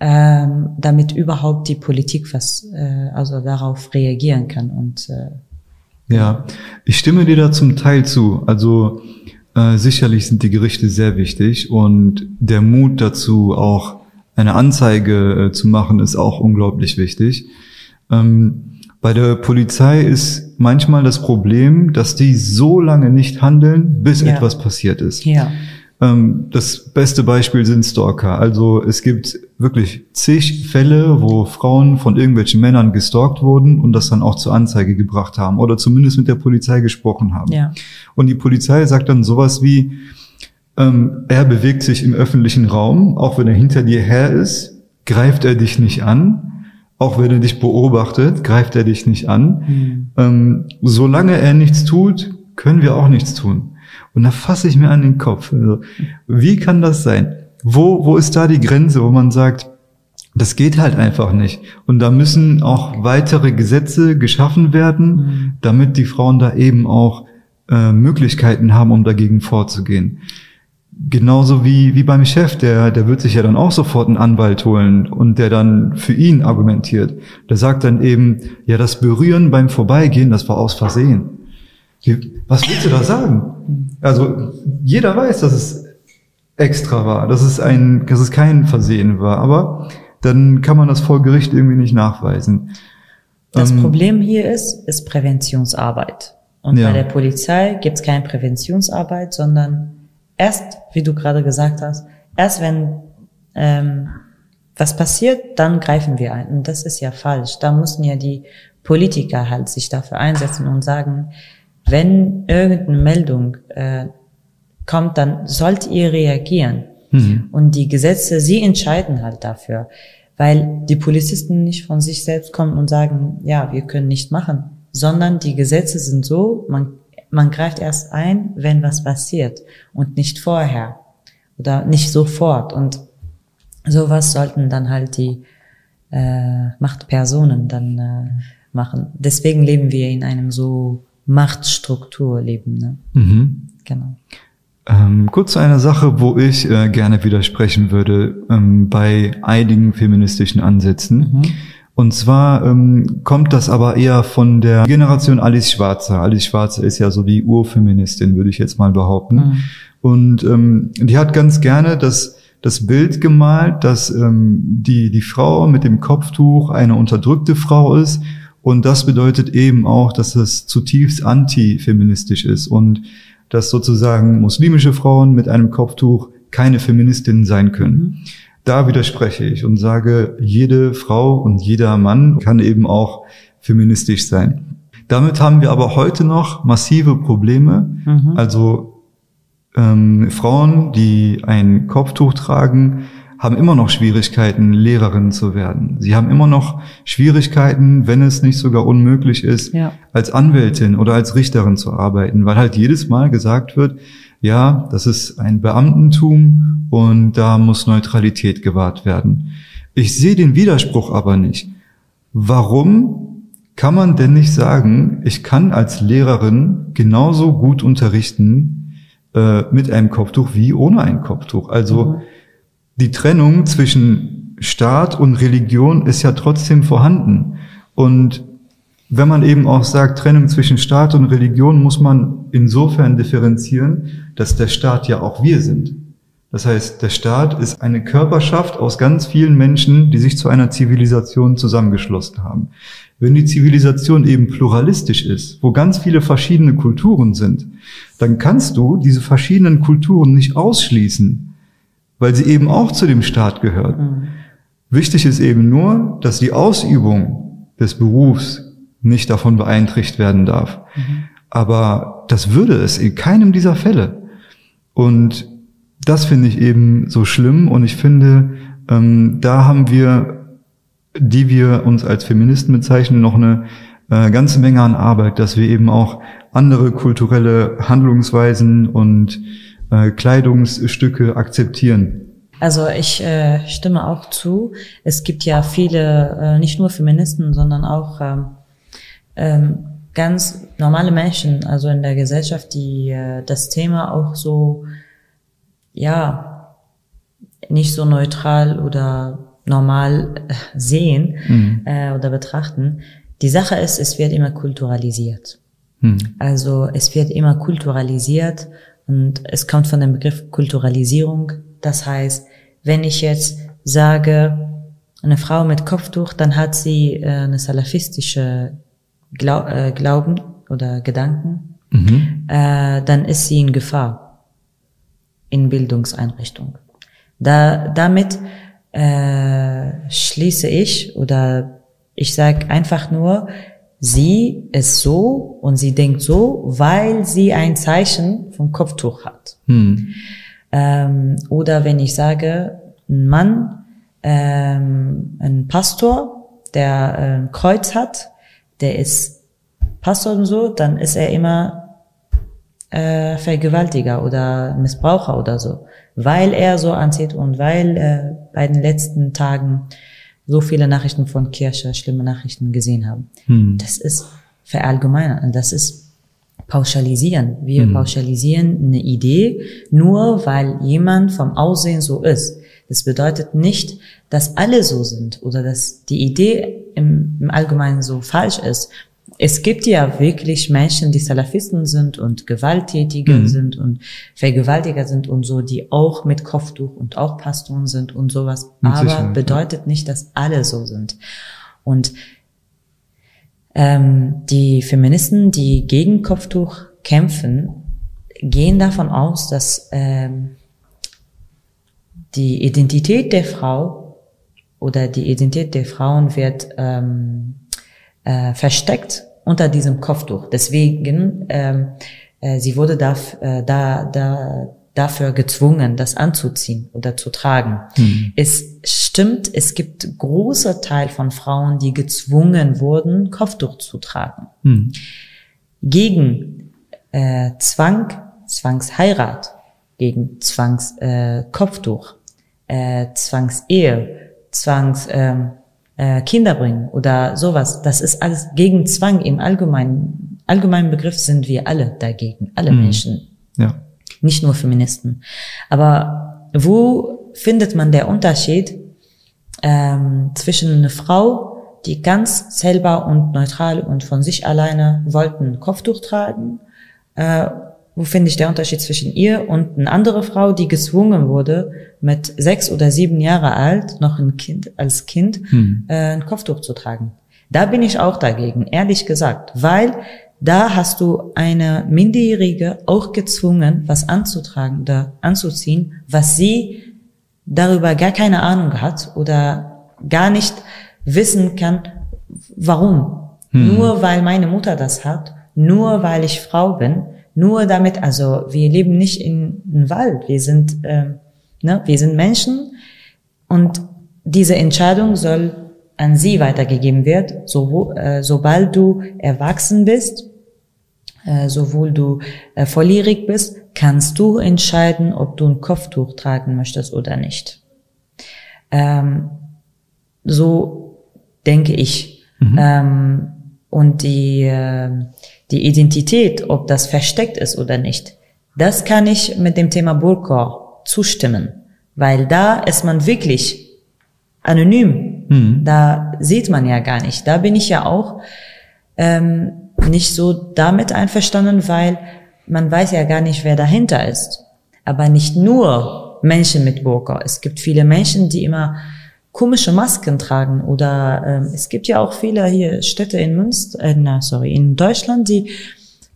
ähm, damit überhaupt die Politik was, äh, also darauf reagieren kann. Und äh, ja, ich stimme dir da zum Teil zu. Also äh, sicherlich sind die Gerichte sehr wichtig und der Mut dazu, auch eine Anzeige äh, zu machen, ist auch unglaublich wichtig. Ähm, bei der Polizei ist manchmal das Problem, dass die so lange nicht handeln, bis ja. etwas passiert ist. Ja. Ähm, das beste Beispiel sind Stalker. Also es gibt wirklich zig Fälle, wo Frauen von irgendwelchen Männern gestalkt wurden und das dann auch zur Anzeige gebracht haben oder zumindest mit der Polizei gesprochen haben. Ja. Und die Polizei sagt dann sowas wie, ähm, er bewegt sich im öffentlichen Raum, auch wenn er hinter dir her ist, greift er dich nicht an auch wenn er dich beobachtet, greift er dich nicht an. Mhm. Ähm, solange er nichts tut, können wir auch nichts tun. Und da fasse ich mir an den Kopf. Also, wie kann das sein? Wo, wo ist da die Grenze, wo man sagt, das geht halt einfach nicht. Und da müssen auch weitere Gesetze geschaffen werden, mhm. damit die Frauen da eben auch äh, Möglichkeiten haben, um dagegen vorzugehen. Genauso wie, wie beim Chef, der, der wird sich ja dann auch sofort einen Anwalt holen und der dann für ihn argumentiert. Der sagt dann eben, ja, das Berühren beim Vorbeigehen, das war aus Versehen. Was willst du da sagen? Also, jeder weiß, dass es extra war, dass es ein, dass es kein Versehen war, aber dann kann man das vor Gericht irgendwie nicht nachweisen. Das ähm, Problem hier ist, ist Präventionsarbeit. Und ja. bei der Polizei gibt es keine Präventionsarbeit, sondern erst, wie du gerade gesagt hast, erst wenn ähm, was passiert, dann greifen wir ein. Und das ist ja falsch. Da müssen ja die Politiker halt sich dafür einsetzen und sagen, wenn irgendeine Meldung äh, kommt, dann sollt ihr reagieren. Mhm. Und die Gesetze, sie entscheiden halt dafür, weil die Polizisten nicht von sich selbst kommen und sagen, ja, wir können nicht machen, sondern die Gesetze sind so, man man greift erst ein, wenn was passiert und nicht vorher oder nicht sofort. Und sowas sollten dann halt die äh, Machtpersonen dann äh, machen. Deswegen leben wir in einem so Machtstrukturleben. Ne? Mhm. Genau. Ähm, kurz zu einer Sache, wo ich äh, gerne widersprechen würde ähm, bei einigen feministischen Ansätzen. Mhm. Und zwar ähm, kommt das aber eher von der Generation Alice Schwarzer. Alice Schwarzer ist ja so die Urfeministin, würde ich jetzt mal behaupten. Mhm. Und ähm, die hat ganz gerne das, das Bild gemalt, dass ähm, die, die Frau mit dem Kopftuch eine unterdrückte Frau ist. Und das bedeutet eben auch, dass es zutiefst antifeministisch ist und dass sozusagen muslimische Frauen mit einem Kopftuch keine Feministinnen sein können. Mhm. Da widerspreche ich und sage, jede Frau und jeder Mann kann eben auch feministisch sein. Damit haben wir aber heute noch massive Probleme. Mhm. Also ähm, Frauen, die ein Kopftuch tragen, haben immer noch Schwierigkeiten, Lehrerin zu werden. Sie haben immer noch Schwierigkeiten, wenn es nicht sogar unmöglich ist, ja. als Anwältin oder als Richterin zu arbeiten, weil halt jedes Mal gesagt wird, ja, das ist ein Beamtentum und da muss Neutralität gewahrt werden. Ich sehe den Widerspruch aber nicht. Warum kann man denn nicht sagen, ich kann als Lehrerin genauso gut unterrichten äh, mit einem Kopftuch wie ohne ein Kopftuch? Also mhm. die Trennung zwischen Staat und Religion ist ja trotzdem vorhanden. Und wenn man eben auch sagt, Trennung zwischen Staat und Religion, muss man insofern differenzieren, dass der Staat ja auch wir sind. Das heißt, der Staat ist eine Körperschaft aus ganz vielen Menschen, die sich zu einer Zivilisation zusammengeschlossen haben. Wenn die Zivilisation eben pluralistisch ist, wo ganz viele verschiedene Kulturen sind, dann kannst du diese verschiedenen Kulturen nicht ausschließen, weil sie eben auch zu dem Staat gehören. Mhm. Wichtig ist eben nur, dass die Ausübung des Berufs nicht davon beeinträchtigt werden darf. Mhm. Aber das würde es in keinem dieser Fälle. Und das finde ich eben so schlimm und ich finde, ähm, da haben wir, die wir uns als Feministen bezeichnen, noch eine äh, ganze Menge an Arbeit, dass wir eben auch andere kulturelle Handlungsweisen und äh, Kleidungsstücke akzeptieren. Also ich äh, stimme auch zu. Es gibt ja viele, äh, nicht nur Feministen, sondern auch ähm, ähm, ganz normale Menschen, also in der Gesellschaft, die äh, das Thema auch so, ja, nicht so neutral oder normal äh, sehen mhm. äh, oder betrachten. Die Sache ist, es wird immer kulturalisiert. Mhm. Also es wird immer kulturalisiert und es kommt von dem Begriff Kulturalisierung. Das heißt, wenn ich jetzt sage, eine Frau mit Kopftuch, dann hat sie äh, eine salafistische Glau äh, Glauben oder Gedanken, mhm. äh, dann ist sie in Gefahr in Bildungseinrichtung. Da, damit äh, schließe ich oder ich sage einfach nur, sie ist so und sie denkt so, weil sie ein Zeichen vom Kopftuch hat. Mhm. Ähm, oder wenn ich sage, ein Mann, ähm, ein Pastor, der äh, ein Kreuz hat, der ist Pastor und so, dann ist er immer äh, Vergewaltiger oder Missbraucher oder so, weil er so anzieht und weil äh, bei den letzten Tagen so viele Nachrichten von Kirche, schlimme Nachrichten gesehen haben. Hm. Das ist verallgemeinern, das ist pauschalisieren. Wir hm. pauschalisieren eine Idee nur, weil jemand vom Aussehen so ist. Das bedeutet nicht, dass alle so sind oder dass die Idee im, im Allgemeinen so falsch ist. Es gibt ja wirklich Menschen, die Salafisten sind und Gewalttätige mhm. sind und Vergewaltiger sind und so, die auch mit Kopftuch und auch Pastoren sind und sowas. Mit Aber Sicherheit, bedeutet ja. nicht, dass alle so sind. Und ähm, die Feministen, die gegen Kopftuch kämpfen, gehen davon aus, dass ähm, die Identität der Frau oder die Identität der Frauen wird ähm, äh, versteckt unter diesem Kopftuch. Deswegen, ähm, äh, sie wurde da, äh, da, da, dafür gezwungen, das anzuziehen oder zu tragen. Mhm. Es stimmt, es gibt große Teil von Frauen, die gezwungen wurden, Kopftuch zu tragen. Mhm. Gegen äh, Zwang, Zwangsheirat, gegen Zwangskopftuch. Äh, Kopftuch äh, Zwangsehe, Zwangs ähm, äh, Kinder bringen oder sowas. Das ist alles gegen Zwang im allgemeinen allgemeinen Begriff sind wir alle dagegen, alle mhm. Menschen. Ja. nicht nur Feministen. Aber wo findet man der Unterschied ähm, zwischen einer Frau, die ganz selber und neutral und von sich alleine wollten Kopftuch tragen, äh, wo finde ich der Unterschied zwischen ihr und eine andere Frau, die gezwungen wurde, mit sechs oder sieben Jahre alt, noch ein Kind, als Kind, hm. äh, ein Kopftuch zu tragen? Da bin ich auch dagegen, ehrlich gesagt, weil da hast du eine Minderjährige auch gezwungen, was anzutragen oder anzuziehen, was sie darüber gar keine Ahnung hat oder gar nicht wissen kann, warum. Hm. Nur weil meine Mutter das hat, nur weil ich Frau bin, nur damit, also wir leben nicht in einem Wald, wir sind, ähm, ne, wir sind Menschen und diese Entscheidung soll an sie weitergegeben wird, so, äh, sobald du erwachsen bist, äh, sowohl du äh, volljährig bist, kannst du entscheiden, ob du ein Kopftuch tragen möchtest oder nicht. Ähm, so denke ich. Mhm. Ähm, und die, äh, die Identität, ob das versteckt ist oder nicht, das kann ich mit dem Thema Burqa zustimmen, weil da ist man wirklich anonym. Mhm. Da sieht man ja gar nicht. Da bin ich ja auch ähm, nicht so damit einverstanden, weil man weiß ja gar nicht, wer dahinter ist. Aber nicht nur Menschen mit Burka. Es gibt viele Menschen, die immer komische Masken tragen oder ähm, es gibt ja auch viele hier Städte in Münster, äh, na, sorry, in Deutschland, die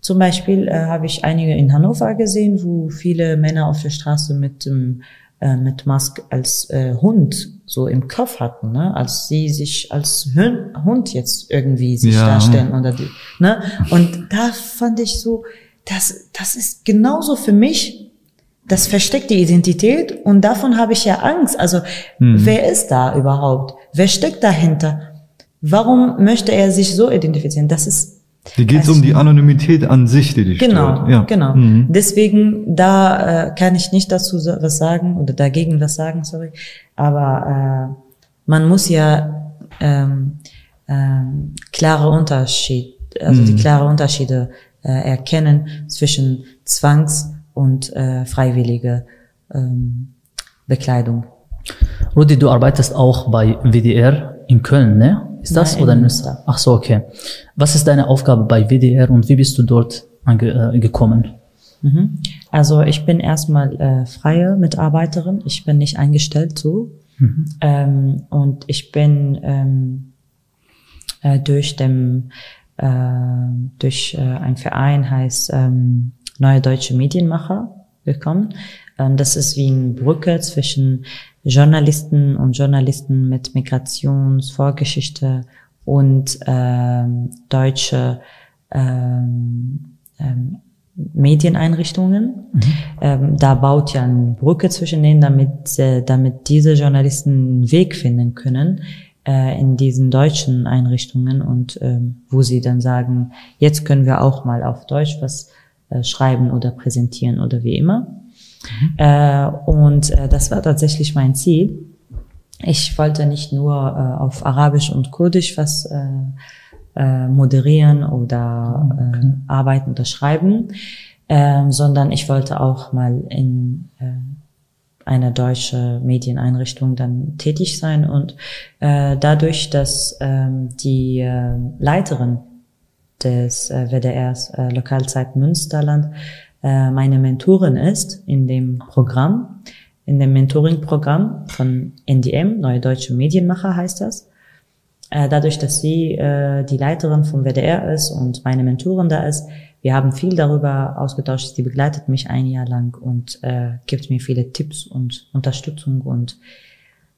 zum Beispiel äh, habe ich einige in Hannover gesehen, wo viele Männer auf der Straße mit ähm, äh, mit Mask als äh, Hund so im Kopf hatten, ne? als sie sich als Hund jetzt irgendwie sich ja. darstellen oder die, ne? Und da fand ich so, das, das ist genauso für mich, das versteckt die Identität und davon habe ich ja Angst. Also hm. wer ist da überhaupt? Wer steckt dahinter? Warum möchte er sich so identifizieren? Das ist die geht es um die Anonymität an sich, die dich genau, stört. Ja. Genau, mhm. Deswegen, da äh, kann ich nicht dazu was sagen oder dagegen was sagen, sorry. Aber äh, man muss ja ähm, ähm, klare Unterschied, also mhm. die klare Unterschiede äh, erkennen zwischen Zwangs- und äh, freiwillige ähm, Bekleidung. Rudi, du arbeitest auch bei WDR in Köln, ne? Ist das Nein, oder in Münster? Ach so, okay. Was ist deine Aufgabe bei WDR und wie bist du dort angekommen? Äh, mhm. Also ich bin erstmal äh, freie Mitarbeiterin. Ich bin nicht eingestellt so. Mhm. Ähm, und ich bin ähm, äh, durch dem äh, durch äh, ein Verein heißt ähm, Neue Deutsche Medienmacher gekommen. Ähm, das ist wie eine Brücke zwischen Journalisten und Journalisten mit Migrationsvorgeschichte und ähm, deutsche ähm, ähm, Medieneinrichtungen. Mhm. Ähm, da baut ja eine Brücke zwischen denen, damit, äh, damit diese Journalisten einen Weg finden können äh, in diesen deutschen Einrichtungen und ähm, wo sie dann sagen, jetzt können wir auch mal auf Deutsch was äh, schreiben oder präsentieren oder wie immer. Mhm. Äh, und äh, das war tatsächlich mein Ziel. Ich wollte nicht nur äh, auf Arabisch und Kurdisch was äh, äh, moderieren oder äh, okay. arbeiten oder schreiben, äh, sondern ich wollte auch mal in äh, einer deutschen Medieneinrichtung dann tätig sein und äh, dadurch, dass ähm, die äh, Leiterin des äh, WDRs äh, Lokalzeit Münsterland äh, meine Mentorin ist in dem Programm, in dem Mentoring-Programm von NDM, Neue Deutsche Medienmacher heißt das. Äh, dadurch, dass sie äh, die Leiterin vom WDR ist und meine Mentorin da ist, wir haben viel darüber ausgetauscht. Sie begleitet mich ein Jahr lang und äh, gibt mir viele Tipps und Unterstützung und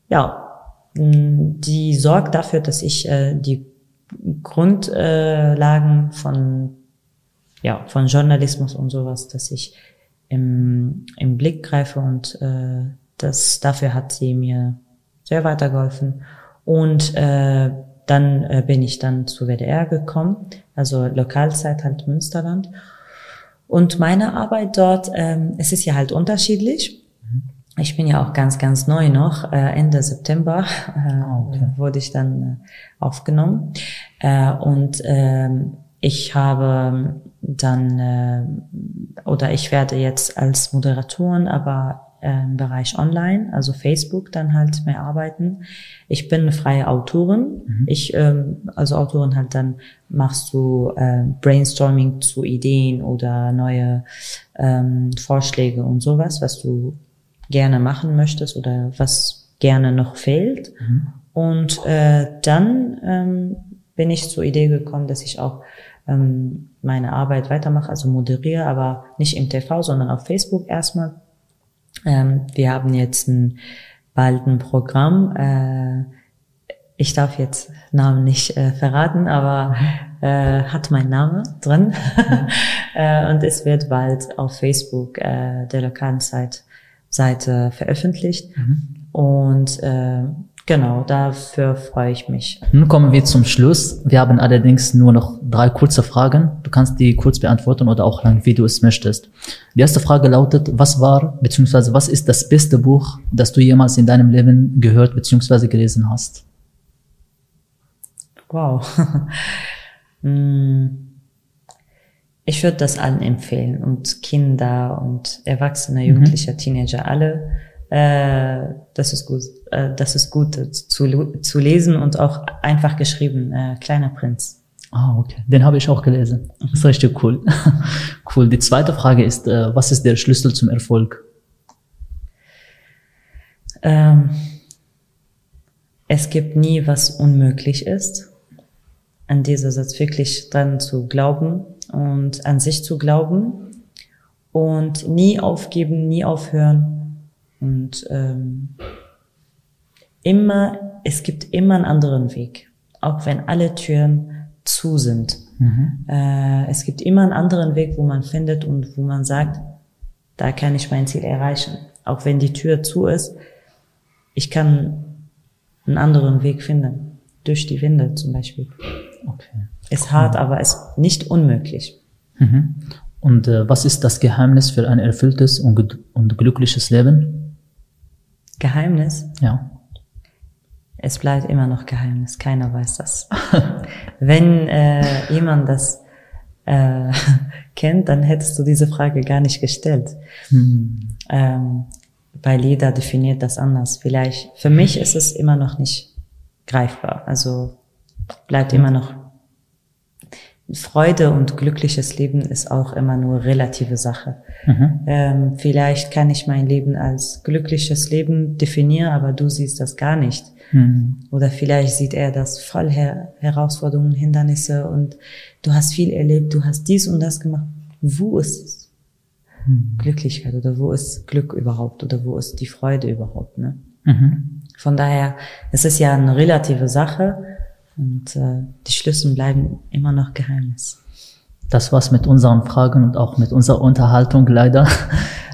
ja, die sorgt dafür, dass ich äh, die Grundlagen von ja, von Journalismus und sowas, dass ich im, im Blick greife und äh, das dafür hat sie mir sehr weitergeholfen. Und äh, dann äh, bin ich dann zu WDR gekommen, also Lokalzeit halt Münsterland. Und meine Arbeit dort, ähm, es ist ja halt unterschiedlich. Ich bin ja auch ganz, ganz neu noch. Äh, Ende September äh, ah, okay. wurde ich dann äh, aufgenommen. Äh, und ähm, ich habe dann äh, oder ich werde jetzt als Moderatorin, aber äh, im Bereich Online, also Facebook, dann halt mehr arbeiten. Ich bin eine freie Autorin. Mhm. Ich, ähm, also Autorin halt dann machst du äh, Brainstorming zu Ideen oder neue ähm, Vorschläge und sowas, was du gerne machen möchtest oder was gerne noch fehlt. Mhm. Und äh, dann ähm, bin ich zur Idee gekommen, dass ich auch ähm, meine Arbeit weitermache, also moderiere, aber nicht im TV, sondern auf Facebook erstmal. Ähm, wir haben jetzt ein, bald ein Programm. Äh, ich darf jetzt Namen nicht äh, verraten, aber äh, hat mein Name drin. äh, und es wird bald auf Facebook äh, der lokalen Zeit Seite veröffentlicht. Mhm. Und äh, Genau, dafür freue ich mich. Nun kommen wir zum Schluss. Wir haben allerdings nur noch drei kurze Fragen. Du kannst die kurz beantworten oder auch lang, wie du es möchtest. Die erste Frage lautet, was war bzw. was ist das beste Buch, das du jemals in deinem Leben gehört bzw. gelesen hast? Wow. Hm. ich würde das allen empfehlen und Kinder und Erwachsene, Jugendliche, mhm. Teenager, alle äh, das ist gut, äh, das ist gut zu, zu lesen und auch einfach geschrieben, äh, Kleiner Prinz. Ah, okay. Den habe ich auch gelesen. Das ist richtig cool. cool. Die zweite Frage ist, äh, was ist der Schlüssel zum Erfolg? Ähm, es gibt nie, was unmöglich ist. An dieser Satz wirklich dran zu glauben und an sich zu glauben und nie aufgeben, nie aufhören und ähm, immer, es gibt immer einen anderen Weg, auch wenn alle Türen zu sind. Mhm. Äh, es gibt immer einen anderen Weg, wo man findet und wo man sagt, da kann ich mein Ziel erreichen. Auch wenn die Tür zu ist, ich kann einen anderen Weg finden. Durch die Winde zum Beispiel. Okay. Ist cool. hart, aber ist nicht unmöglich. Mhm. Und äh, was ist das Geheimnis für ein erfülltes und, und glückliches Leben? Geheimnis? Ja. Es bleibt immer noch Geheimnis. Keiner weiß das. Wenn äh, jemand das äh, kennt, dann hättest du diese Frage gar nicht gestellt. Hm. Ähm, weil jeder definiert das anders. Vielleicht, für mich ist es immer noch nicht greifbar. Also bleibt immer noch Freude und glückliches Leben ist auch immer nur relative Sache. Mhm. Ähm, vielleicht kann ich mein Leben als glückliches Leben definieren, aber du siehst das gar nicht. Mhm. Oder vielleicht sieht er das voll Her Herausforderungen, Hindernisse und du hast viel erlebt, du hast dies und das gemacht. Wo ist mhm. Glücklichkeit oder wo ist Glück überhaupt oder wo ist die Freude überhaupt? Ne? Mhm. Von daher, es ist ja eine relative Sache und äh, die Schlüssel bleiben immer noch Geheimnis. Das war's mit unseren Fragen und auch mit unserer Unterhaltung leider.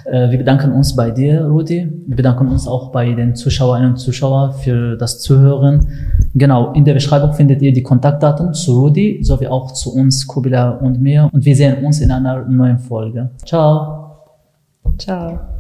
Äh, wir bedanken uns bei dir, Rudi. Wir bedanken uns auch bei den Zuschauerinnen und Zuschauern für das Zuhören. Genau, in der Beschreibung findet ihr die Kontaktdaten zu Rudi sowie auch zu uns, Kubila und mir. Und wir sehen uns in einer neuen Folge. Ciao. Ciao.